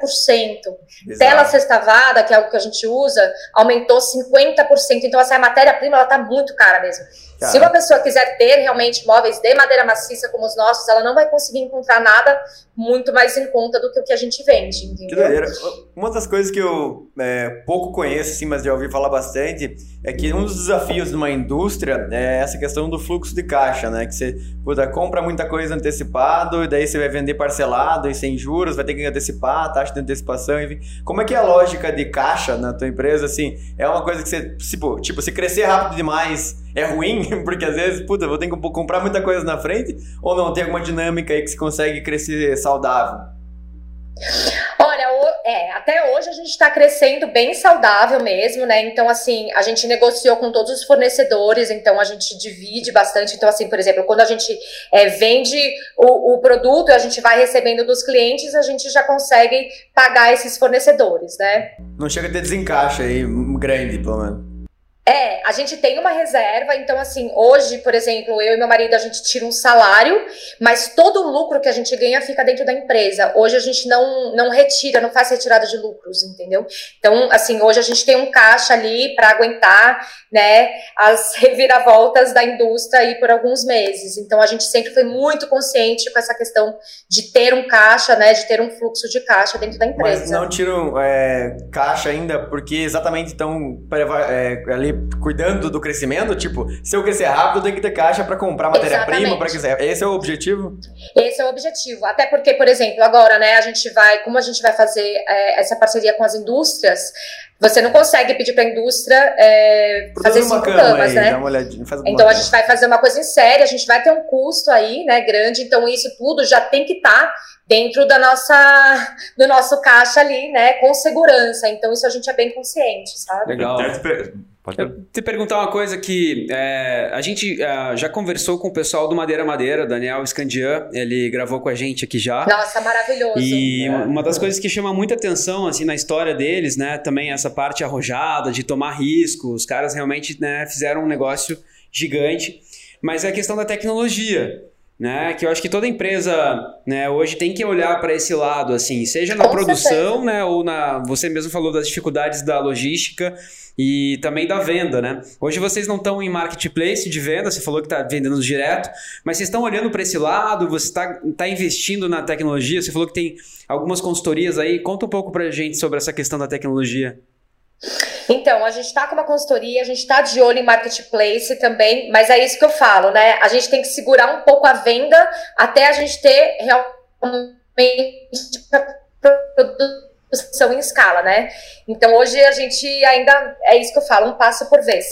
Exato. Tela sextavada, que é algo que a gente usa, aumentou 50%. Então, essa assim, matéria-prima ela tá muito cara mesmo. Cara. Se uma pessoa quiser ter realmente móveis de madeira maciça como os nossos, ela não vai conseguir encontrar nada muito mais em conta do que o que a gente vende, entendeu? Que doideira. Uma das coisas que eu é, pouco conheço, assim, mas já ouvi falar bastante, é que um dos desafios de uma indústria é essa questão do fluxo de caixa, né? Que você puta, compra muita coisa antecipado, e daí você vai vender parcelado e sem juros, vai ter que antecipar, taxa de antecipação, enfim. Como é que é a lógica de caixa na tua empresa, assim? É uma coisa que você, tipo, tipo se crescer rápido demais é ruim, porque às vezes, puta, vou ter que comprar muita coisa na frente, ou não, tem alguma dinâmica aí que se consegue crescer saudável? Olha, é, até hoje a gente está crescendo bem saudável mesmo, né? Então, assim, a gente negociou com todos os fornecedores, então a gente divide bastante. Então, assim, por exemplo, quando a gente é, vende o, o produto e a gente vai recebendo dos clientes, a gente já consegue pagar esses fornecedores, né? Não chega a ter desencaixe aí grande, pelo menos. É, a gente tem uma reserva, então assim, hoje, por exemplo, eu e meu marido a gente tira um salário, mas todo o lucro que a gente ganha fica dentro da empresa. Hoje a gente não não retira, não faz retirada de lucros, entendeu? Então, assim, hoje a gente tem um caixa ali para aguentar, né, as reviravoltas da indústria aí por alguns meses. Então, a gente sempre foi muito consciente com essa questão de ter um caixa, né, de ter um fluxo de caixa dentro da empresa. Mas não tiram é, caixa ainda porque exatamente estão é, ali cuidando do crescimento? Tipo, se eu crescer rápido, eu tenho que ter caixa para comprar matéria-prima, para quiser. Esse é o objetivo? Esse é o objetivo. Até porque, por exemplo, agora, né, a gente vai, como a gente vai fazer é, essa parceria com as indústrias, você não consegue pedir para a indústria é, fazer cinco camas, aí, né? então a gente vai fazer uma coisa em série, a gente vai ter um custo aí, né, grande. Então isso tudo já tem que estar tá dentro da nossa, do nosso caixa ali, né, com segurança. Então isso a gente é bem consciente, sabe? Legal. Pode eu te perguntar uma coisa que é, a gente é, já conversou com o pessoal do Madeira Madeira, Daniel Scandian, ele gravou com a gente aqui já. Nossa, maravilhoso. E é. uma das coisas que chama muita atenção assim na história deles, né, também essa parte arrojada de tomar risco. Os caras realmente né, fizeram um negócio gigante, mas é a questão da tecnologia né? Que eu acho que toda empresa, né, hoje tem que olhar para esse lado, assim, seja na Com produção, certeza. né, ou na, você mesmo falou das dificuldades da logística e também da venda, né? Hoje vocês não estão em marketplace de venda, você falou que está vendendo direto, mas vocês estão olhando para esse lado, você está tá investindo na tecnologia, você falou que tem algumas consultorias aí, conta um pouco para a gente sobre essa questão da tecnologia. Então, a gente está com uma consultoria, a gente está de olho em marketplace também, mas é isso que eu falo, né? A gente tem que segurar um pouco a venda até a gente ter realmente produção em escala, né? Então, hoje a gente ainda, é isso que eu falo, um passo por vez.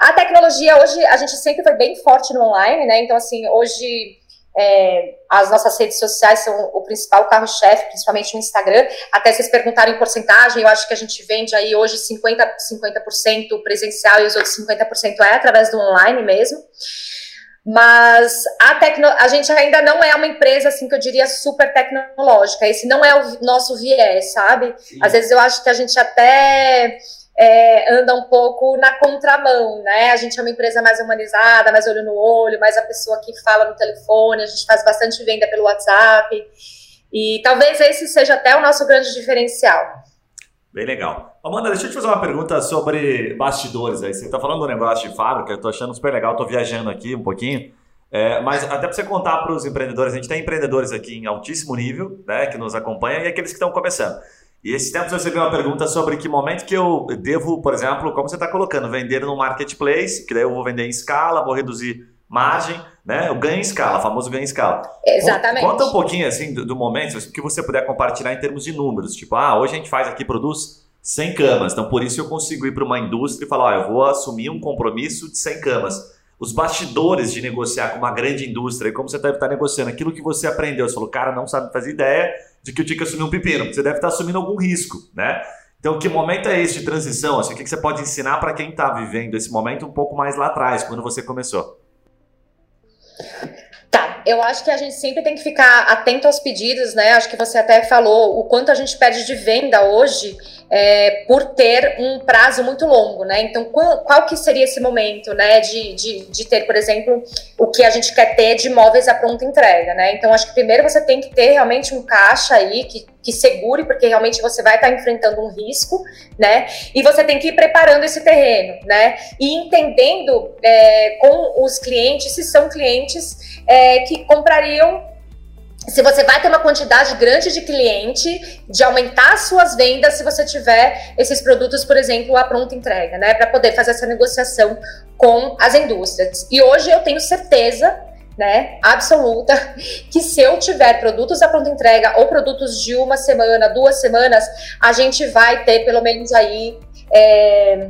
A tecnologia, hoje, a gente sempre foi bem forte no online, né? Então, assim, hoje é, as nossas redes sociais são o principal carro-chefe, principalmente o Instagram. Até vocês perguntaram em porcentagem, eu acho que a gente vende aí hoje 50%, 50% presencial e os outros 50% é através do online mesmo. Mas a, tecno, a gente ainda não é uma empresa, assim, que eu diria super tecnológica. Esse não é o nosso viés, sabe? Sim. Às vezes eu acho que a gente até é, anda um pouco na contramão, né? A gente é uma empresa mais humanizada, mais olho no olho, mais a pessoa que fala no telefone, a gente faz bastante venda pelo WhatsApp. E talvez esse seja até o nosso grande diferencial. Bem legal. Amanda, deixa eu te fazer uma pergunta sobre bastidores aí. Você está falando do negócio de fábrica, eu estou achando super legal, estou viajando aqui um pouquinho. É, mas até para você contar para os empreendedores, a gente tem empreendedores aqui em altíssimo nível, né, que nos acompanham e aqueles que estão começando. E esse tempo eu recebi uma pergunta sobre que momento que eu devo, por exemplo, como você está colocando, vender no marketplace, que daí eu vou vender em escala, vou reduzir margem, né? O ganho em escala, famoso ganho em escala. Exatamente. Conta um pouquinho assim do, do momento, que você puder compartilhar em termos de números. Tipo, ah, hoje a gente faz aqui, produz 100 camas, então por isso eu consigo ir para uma indústria e falar, ó, eu vou assumir um compromisso de 100 camas. Os bastidores de negociar com uma grande indústria, como você deve estar negociando, aquilo que você aprendeu, você falou, cara, não sabe fazer ideia, de que eu tinha que assumir um pepino, você deve estar assumindo algum risco, né? Então, que momento é esse de transição? Assim, o que você pode ensinar para quem está vivendo esse momento um pouco mais lá atrás, quando você começou? Tá, eu acho que a gente sempre tem que ficar atento aos pedidos, né? Acho que você até falou o quanto a gente pede de venda hoje é, por ter um prazo muito longo, né? Então, qual, qual, que seria esse momento, né, de, de, de, ter, por exemplo, o que a gente quer ter de imóveis à pronta entrega, né? Então, acho que primeiro você tem que ter realmente um caixa aí que, que segure, porque realmente você vai estar enfrentando um risco, né? E você tem que ir preparando esse terreno, né? E entendendo é, com os clientes, se são clientes é, que comprariam se você vai ter uma quantidade grande de cliente, de aumentar suas vendas se você tiver esses produtos, por exemplo, à pronta entrega, né? Para poder fazer essa negociação com as indústrias. E hoje eu tenho certeza, né, absoluta, que se eu tiver produtos à pronta entrega ou produtos de uma semana, duas semanas, a gente vai ter pelo menos aí. É,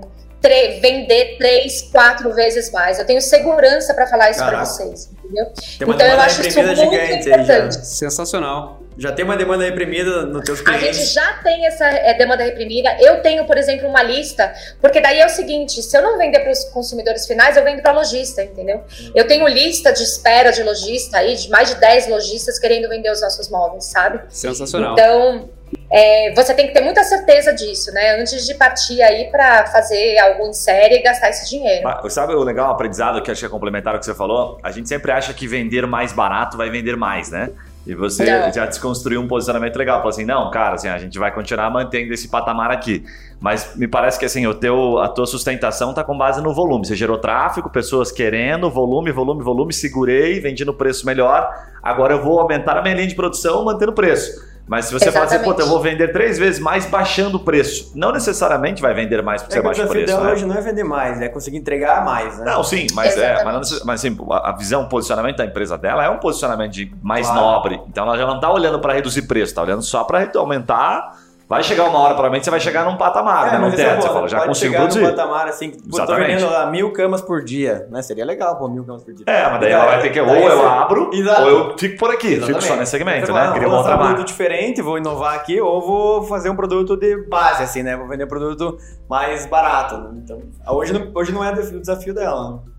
vender três, quatro vezes mais. Eu tenho segurança para falar isso para vocês entendeu? Então eu acho isso muito importante. Sensacional. Já tem uma demanda reprimida nos teus clientes? A gente já tem essa é, demanda reprimida. Eu tenho, por exemplo, uma lista, porque daí é o seguinte: se eu não vender para os consumidores finais, eu vendo para lojista, entendeu? Hum. Eu tenho lista de espera de lojista aí, de mais de 10 lojistas querendo vender os nossos móveis, sabe? Sensacional. Então, é, você tem que ter muita certeza disso, né? Antes de partir aí para fazer algo em série e gastar esse dinheiro. Mas, sabe o legal, aprendizado que acho que é complementar o que você falou? A gente sempre acha que vender mais barato vai vender mais, né? E você não. já desconstruiu um posicionamento legal. Falou assim, não, cara, assim, a gente vai continuar mantendo esse patamar aqui. Mas me parece que assim, o teu, a tua sustentação está com base no volume. Você gerou tráfego, pessoas querendo, volume, volume, volume, segurei, vendi no preço melhor. Agora eu vou aumentar a minha linha de produção mantendo o preço. Mas se você falar assim, pô, eu vou vender três vezes mais baixando o preço, não necessariamente vai vender mais porque é você baixa o preço. O desafio né? hoje não é vender mais, é conseguir entregar mais, né? Não, sim, mas é, mas, mas assim, a visão, o posicionamento da empresa dela é um posicionamento de mais claro. nobre. Então ela já não está olhando para reduzir preço, está olhando só para aumentar Vai chegar uma hora, provavelmente você vai chegar num patamar, é, né? Num é teto. Você fala, já consigo chegar produzir. num patamar assim, pô, tô vendendo lá mil camas por dia, né? Seria legal, pô, mil camas por dia. É, mas daí ela vai ter que, ou eu abro, Exato. ou eu fico por aqui, Exatamente. fico só nesse segmento, né? Cria uma outra um produto diferente, vou inovar aqui, ou vou fazer um produto de base, assim, né? Vou vender um produto mais barato. Então, hoje não, hoje não é o desafio dela, né?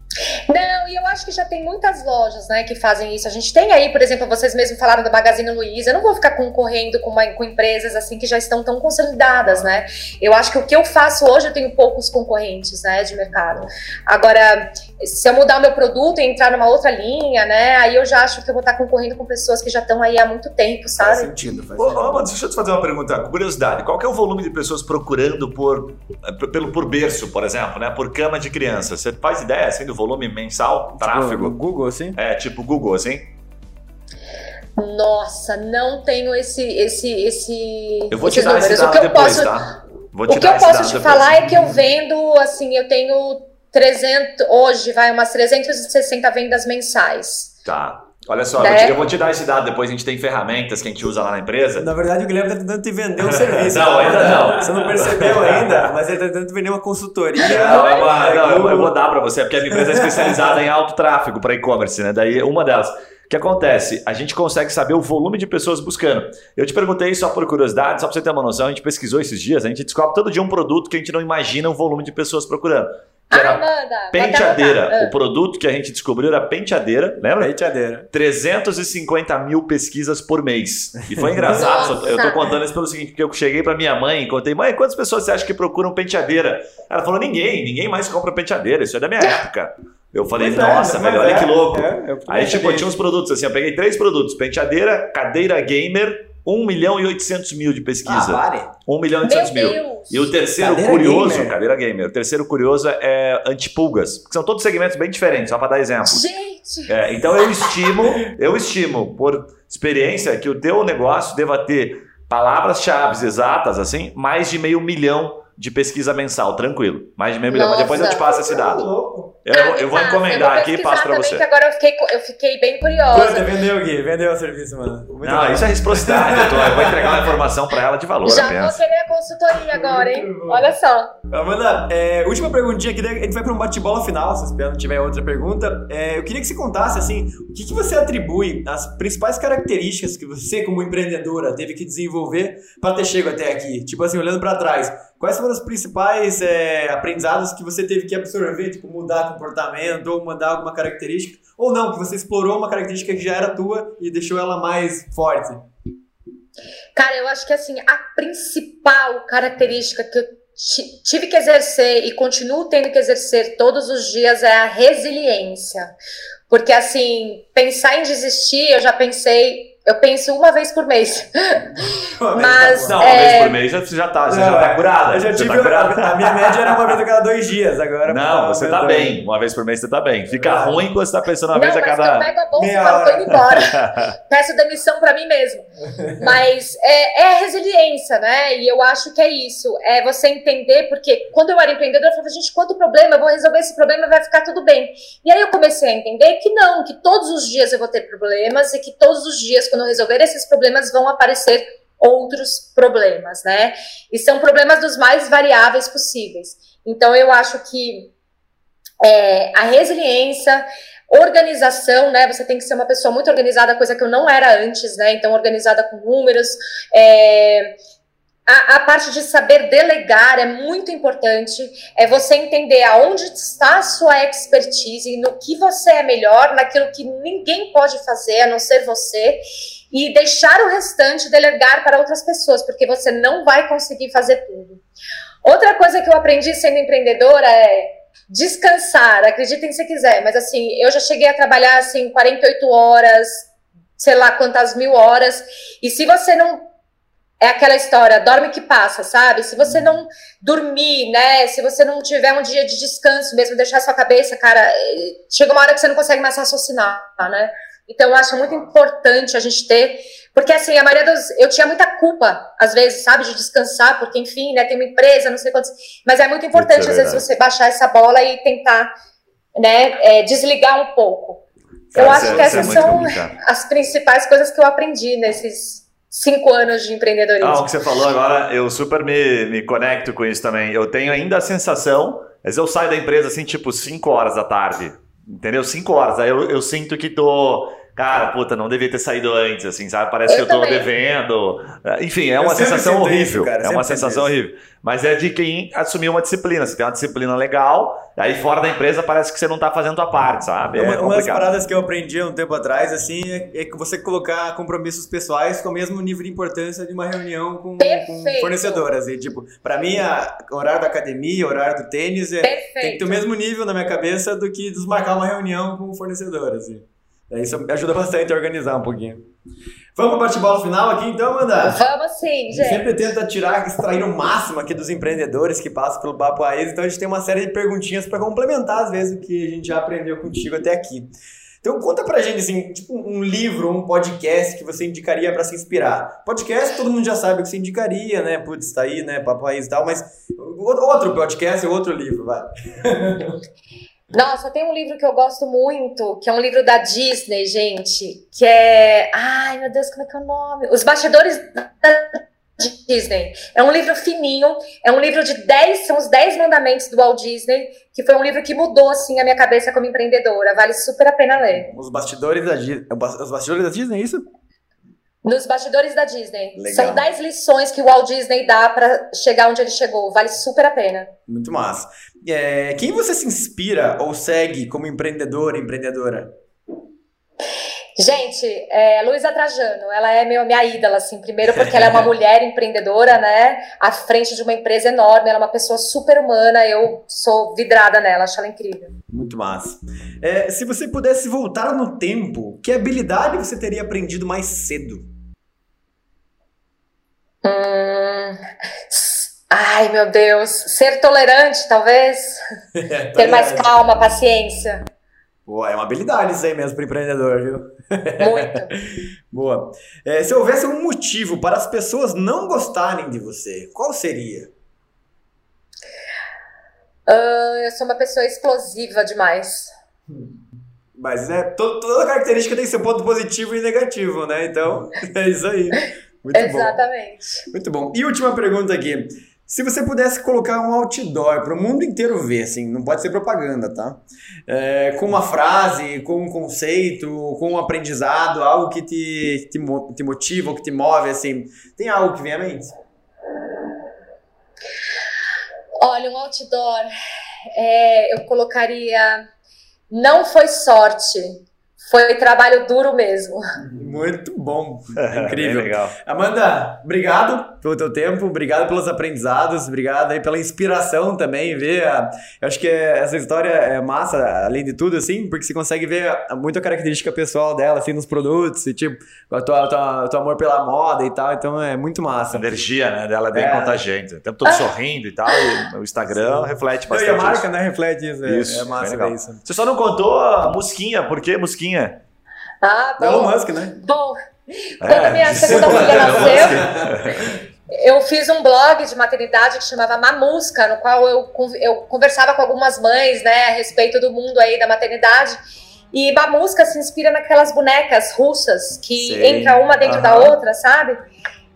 Não, e eu acho que já tem muitas lojas, né, que fazem isso. A gente tem aí, por exemplo, vocês mesmos falaram da Magazine Luiza. Eu não vou ficar concorrendo com, uma, com empresas assim que já estão tão consolidadas, né? Eu acho que o que eu faço hoje eu tenho poucos concorrentes, né, de mercado. Agora, se eu mudar o meu produto e entrar numa outra linha, né, aí eu já acho que eu vou estar concorrendo com pessoas que já estão aí há muito tempo, sabe? Faz sentido, faz sentido. Ô, ô, deixa eu te fazer uma pergunta, curiosidade. Qual é o volume de pessoas procurando por, pelo, por berço, por exemplo, né, por cama de criança? Você faz ideia, assim, do volume? Volume mensal, tipo, tráfego. Google, assim? É, tipo Google, assim. Nossa, não tenho esse esse esse Eu vou te dar esse dado depois, posso... tá? Vou O que eu posso te depois. falar é que eu vendo, assim, eu tenho 300, hoje vai umas 360 vendas mensais. Tá. Olha só, eu vou, Né? te, eu vou te dar esse dado depois. A gente tem ferramentas que a gente usa lá na empresa. Na verdade, o Guilherme tá tentando te vender um serviço. Não, ainda não. Você não percebeu ainda, mas ele tá tentando te vender uma consultoria. Não, é uma- não, eu, eu vou dar pra você, porque a minha empresa é especializada em alto tráfego para e-commerce, né? Daí uma delas. O que acontece? A gente consegue saber o volume de pessoas buscando. Eu te perguntei só por curiosidade, só pra você ter uma noção, a gente pesquisou esses dias, a gente descobre todo dia um produto que a gente não imagina o volume de pessoas procurando. Que Ah, era vou até penteadeira. O produto que a gente descobriu era penteadeira, lembra? Peiteadeira. 350 mil pesquisas por mês. E foi engraçado. Nossa. Eu tô contando isso pelo seguinte, porque eu cheguei pra minha mãe e contei, mãe, quantas pessoas você acha que procuram penteadeira? Ela falou, ninguém, ninguém mais compra penteadeira, isso é da minha época. Eu falei, Pois é, nossa, mas velho, olha é, que louco. é, eu Aí, tipo, tinha uns produtos assim, eu peguei três produtos, penteadeira, cadeira gamer, 1 milhão e 800 mil de Ah, pesquisa. pare. 1 milhão e Meu 800 mil. Deus. E o terceiro Cadeira curioso, gamer. cadeira gamer, o terceiro curioso é antipulgas, que são todos segmentos bem diferentes, só pra dar exemplos. Gente, É, então eu estimo, eu estimo por experiência que o teu negócio deva ter palavras-chave exatas, assim, mais de meio milhão de pesquisa mensal, tranquilo. Mais de meio milhão. Mas depois eu te passo esse dado. Louco. Eu, Ah, eu vou tá, encomendar eu vou aqui e passo pra você. Que agora eu fiquei, eu fiquei bem curiosa. vendeu, Gui. Vendeu o serviço, mano. Muito Não, bom. isso é reciprocidade. Eu, tô- eu vou entregar uma informação pra ela de valor Já apenas. vou querer a consultoria agora, hein? Olha só. Amanda, é, última perguntinha aqui, a gente vai para um bate-bola final, se não tiver outra pergunta. É, eu queria que você contasse, assim, o que, que você atribui as principais características que você, como empreendedora, teve que desenvolver para ter chego até aqui? Tipo assim, olhando para trás, quais foram os principais é, aprendizados que você teve que absorver, tipo, mudar comportamento ou mudar alguma característica? Ou não, que você explorou uma característica que já era tua e deixou ela mais forte? Cara, eu acho que assim, a principal característica que eu ti- tive que exercer e continuo tendo que exercer todos os dias é a resiliência. Porque assim, pensar em desistir, eu já pensei, eu penso uma vez por mês. Mas- Não, uma É. vez por mês já- você já tá, você já Não, tá é. curada. Eu já Você tive, tá curada. a, minha média era uma vez a cada dois dias, agora... Não, você tá bem. Uma vez por mês você tá bem. Fica É. ruim quando você tá pensando uma Não, vez a mas eu cada. pego a bolsa e falo, tô indo embora. Peço demissão pra mim mesmo. Mas é, é a resiliência, né? E eu acho que é isso. É você entender, porque quando eu era empreendedora, eu falava, gente, quanto problema, eu vou resolver esse problema e vai ficar tudo bem. E aí eu comecei a entender que não, que todos os dias eu vou ter problemas e que todos os dias, eu resolver esses problemas, vão aparecer outros problemas, né? E são problemas dos mais variáveis possíveis. Então eu acho que é, a resiliência, organização, né? Você tem que ser uma pessoa muito organizada, coisa que eu não era antes, né? Então, organizada com números. é, a, a parte de saber delegar é muito importante. É você entender aonde está a sua expertise, no que você é melhor, naquilo que ninguém pode fazer a não ser você. E deixar o restante delegar para outras pessoas, porque você não vai conseguir fazer tudo. Outra coisa que eu aprendi sendo empreendedora é descansar, acreditem se quiser, mas assim, eu já cheguei a trabalhar assim 48 horas, sei lá quantas mil horas, e se você não é aquela história, dorme que passa, sabe? Se você não dormir, né? Se você não tiver um dia de descanso mesmo, deixar sua cabeça, cara, eh, chega uma hora que você não consegue mais raciocinar, né? Então eu acho muito importante a gente ter, porque assim, a maioria dos. Eu tinha muita culpa, às vezes, sabe, de descansar, porque, enfim, né, tem uma empresa, não sei quantos. Mas é muito importante, é às vezes, você baixar essa bola e tentar, né, é, desligar um pouco. eu Cara, acho isso é- que é essas muito são complicado. as principais coisas que eu aprendi nesses cinco anos de empreendedorismo. Ah, o que você falou agora, eu super me, me conecto com isso também. Eu tenho ainda a sensação, mas eu saio da empresa assim, tipo, 5 horas da tarde. Entendeu? 5 horas. Aí eu, eu sinto que tô. Cara, puta, não devia ter saído antes, assim, sabe? Parece Eu que eu tô também. devendo. Enfim, é uma sensação sinto isso, horrível. cara, é uma sensação isso. horrível. Mas é de quem assumiu uma disciplina. Você tem uma disciplina legal, aí fora da empresa parece que você não tá fazendo a parte, sabe? É uma, uma das paradas que eu aprendi há um tempo atrás, assim, é, é que você colocar compromissos pessoais com o mesmo nível de importância de uma reunião com, com fornecedoras. E, tipo, pra mim, a, o horário da academia, o horário do tênis, é, tem que ter o mesmo nível na minha cabeça do que desmarcar uma reunião com fornecedoras. Assim. Daí Isso me ajuda bastante a organizar um pouquinho. Vamos pro bate-bola final aqui, então, Amanda? Vamos sim, gente sempre tenta tirar, extrair o máximo aqui dos empreendedores que passam pelo Papo Raiz, então a gente tem uma série de perguntinhas para complementar, às vezes, o que a gente já aprendeu contigo até aqui. Então conta pra gente, assim, tipo um livro, um podcast que você indicaria pra se inspirar. Podcast todo mundo já sabe o que você indicaria, né? Putz, tá aí, né? Papo Raiz e tal, mas outro podcast, outro livro, vai. Nossa, tem um livro que eu gosto muito, que é um livro da Disney, gente, que é. Ai, meu Deus, como é que é o nome? Os Bastidores da Disney. É um livro fininho, é um livro de 10, são os 10 mandamentos do Walt Disney, que foi um livro que mudou, assim, a minha cabeça como empreendedora. Vale super a pena ler. Os Bastidores da Disney. Os Bastidores da Disney, é isso? Nos bastidores da Disney. Legal. São 10 lições que o Walt Disney dá para chegar onde ele chegou. Vale super a pena. Muito massa. É, quem você se inspira ou segue como empreendedor, empreendedora? Gente, é, Luísa Trajano, ela é meu, minha ídola, assim, primeiro porque ela é uma mulher empreendedora, né, à frente de uma empresa enorme, ela é uma pessoa super humana, eu sou vidrada nela, acho ela incrível. Muito massa. É, se você pudesse voltar no tempo, que habilidade você teria aprendido mais cedo? Ai, meu Deus. Ser tolerante, talvez. Ter mais calma, paciência. Pô, é uma habilidade isso aí mesmo para empreendedor, viu? Muito. Boa. É, se houvesse um motivo para as pessoas não gostarem de você, qual seria? Uh, eu sou uma pessoa explosiva demais. Mas né, to toda característica tem seu ponto positivo e negativo, né? Então, é isso aí. Muito Exatamente. Bom. Muito bom. E última pergunta aqui. Se você pudesse colocar um outdoor para o mundo inteiro ver, assim, não pode ser propaganda, tá? É, com uma frase, com um conceito, com um aprendizado, algo que te, te, te motiva, que te move, assim, tem algo que vem à mente? Olha, um outdoor, é, eu colocaria, não foi sorte, foi trabalho duro mesmo. Muito bom. Incrível. legal. Amanda, obrigado pelo teu tempo, obrigado pelos aprendizados, obrigado aí pela inspiração também, ver. A, eu acho que essa história é massa, além de tudo, assim, porque você consegue ver muita característica pessoal dela, assim, nos produtos, e tipo, o teu, amor pela moda e tal, então é muito massa. A energia, né, dela é bem é. contagiante. O tempo todo sorrindo e tal, e o Instagram Sim. reflete bastante. E a marca, isso. né, reflete isso. É, isso é massa isso. Você só não contou a Musquinha, por que Musquinha? Ah, bom. Elon Musk, né? Bom, quando a minha segunda filha nasceu, eu fiz um blog de maternidade que chamava Mamusca, no qual eu, eu conversava com algumas mães, né, a respeito do mundo aí da maternidade. E Mamusca se inspira naquelas bonecas russas que Sim. entra uma dentro uhum. da outra, sabe?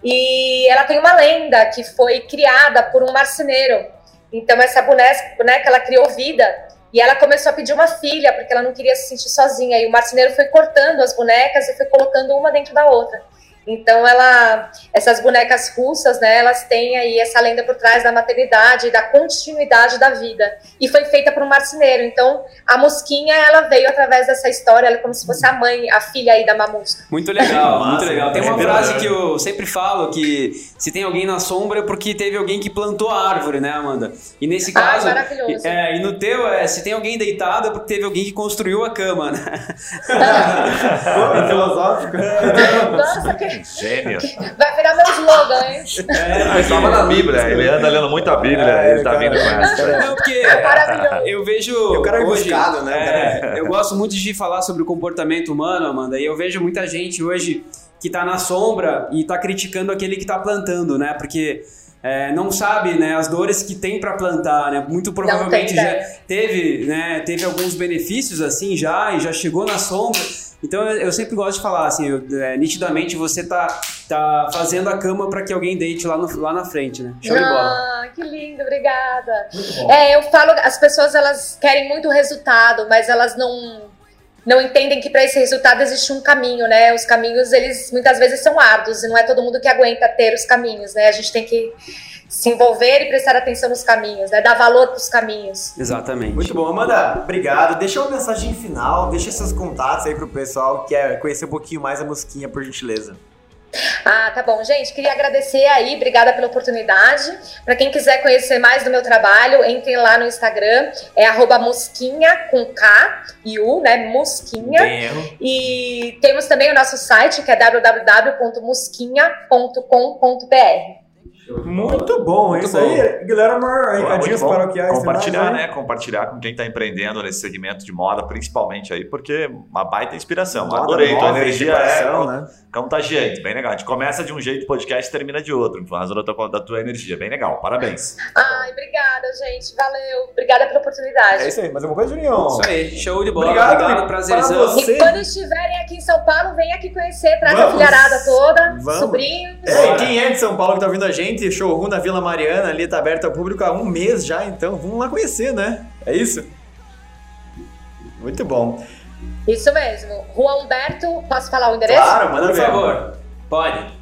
E ela tem uma lenda que foi criada por um marceneiro. Então essa boneca, boneca ela criou vida e ela começou a pedir uma filha, porque ela não queria se sentir sozinha. E o marceneiro foi cortando as bonecas e foi colocando uma dentro da outra. Então, ela, essas bonecas russas, né, elas têm aí essa lenda por trás da maternidade, da continuidade da vida. E foi feita por um marceneiro. Então, a mosquinha, ela veio através dessa história, ela é como se fosse a mãe, a filha aí da mamusca. Muito legal, muito legal. Tem uma frase que eu sempre falo, que se tem alguém na sombra é porque teve alguém que plantou a árvore, né, Amanda? E nesse caso... Ah, maravilhoso. É, e no teu, é, se tem alguém deitado é porque teve alguém que construiu a cama, né? Pô, filosófico. Nossa, que... Gênio. Vai virar meu slogan, hein? É, estava na Bíblia, ele anda lendo muito a Bíblia, é, ele tá vindo com essa. Não, porque é eu vejo. O cara é hoje, buscado, né? É, eu gosto muito de falar sobre o comportamento humano, Amanda, e eu vejo muita gente hoje que tá na sombra e tá criticando aquele que tá plantando, né? Porque. É, não sabe né, as dores que tem para plantar, né? Muito provavelmente já teve, né, teve alguns benefícios assim já e já chegou na sombra então eu sempre gosto de falar assim, eu, é, nitidamente você tá, tá fazendo a cama para que alguém deite lá, no, lá na frente, né? Show ah, de bola. Ah, que lindo, obrigada. É, eu falo, as pessoas elas querem muito resultado, mas elas não não entendem que para esse resultado existe um caminho, né? Os caminhos eles muitas vezes são árduos e não é todo mundo que aguenta ter os caminhos, né? A gente tem que se envolver e prestar atenção nos caminhos, né? Dar valor para os caminhos. Exatamente. Muito bom, Amanda. Obrigado. Deixa uma mensagem final, deixa seus contatos aí pro pessoal que quer conhecer um pouquinho mais a Mosquinha, por gentileza. Ah, tá bom, gente. Queria agradecer aí, obrigada pela oportunidade. Para quem quiser conhecer mais do meu trabalho, entrem lá no Instagram, é mosquinha com K e U, né? Mosquinha. E temos também o nosso site que é www.mosquinha.com.br. Muito bom, Muito isso bom. aí. Guilherme, recadinhos paroquiais. Compartilhar, né? Compartilhar com quem tá empreendendo nesse segmento de moda, principalmente aí, porque uma baita inspiração. Moda, Adorei, tua móveis, energia decoração, é né? contagiante, bem legal. A gente começa de um jeito podcast e termina de outro, por razão da tua, da tua energia. Bem legal, parabéns. Ai, obrigada, gente. Valeu. Obrigada pela oportunidade. É isso aí. Mais alguma coisa, Juninho? Isso aí, show de bola. Obrigado, Obrigado, e prazerzão. E quando estiverem aqui em São Paulo, venha aqui conhecer, traz Vamos. a filharada toda, Vamos. sobrinhos. É, quem é de São Paulo que tá ouvindo a gente, showroom da Vila Mariana ali tá aberto ao público há um mês já, então vamos lá conhecer, né? É isso? Muito bom. Isso mesmo. Rua Humberto, posso falar o endereço? Claro, manda Por ver. favor, pode.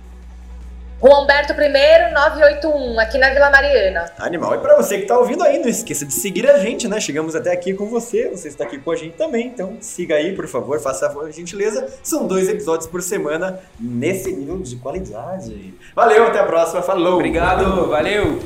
Rua Humberto I, 981, aqui na Vila Mariana. Animal. E pra você que tá ouvindo aí, não esqueça de seguir a gente, né? Chegamos até aqui com você, você está aqui com a gente também, então siga aí, por favor, faça a gentileza. São dois episódios por semana nesse nível de qualidade. Valeu, até a próxima, falou! Obrigado, valeu.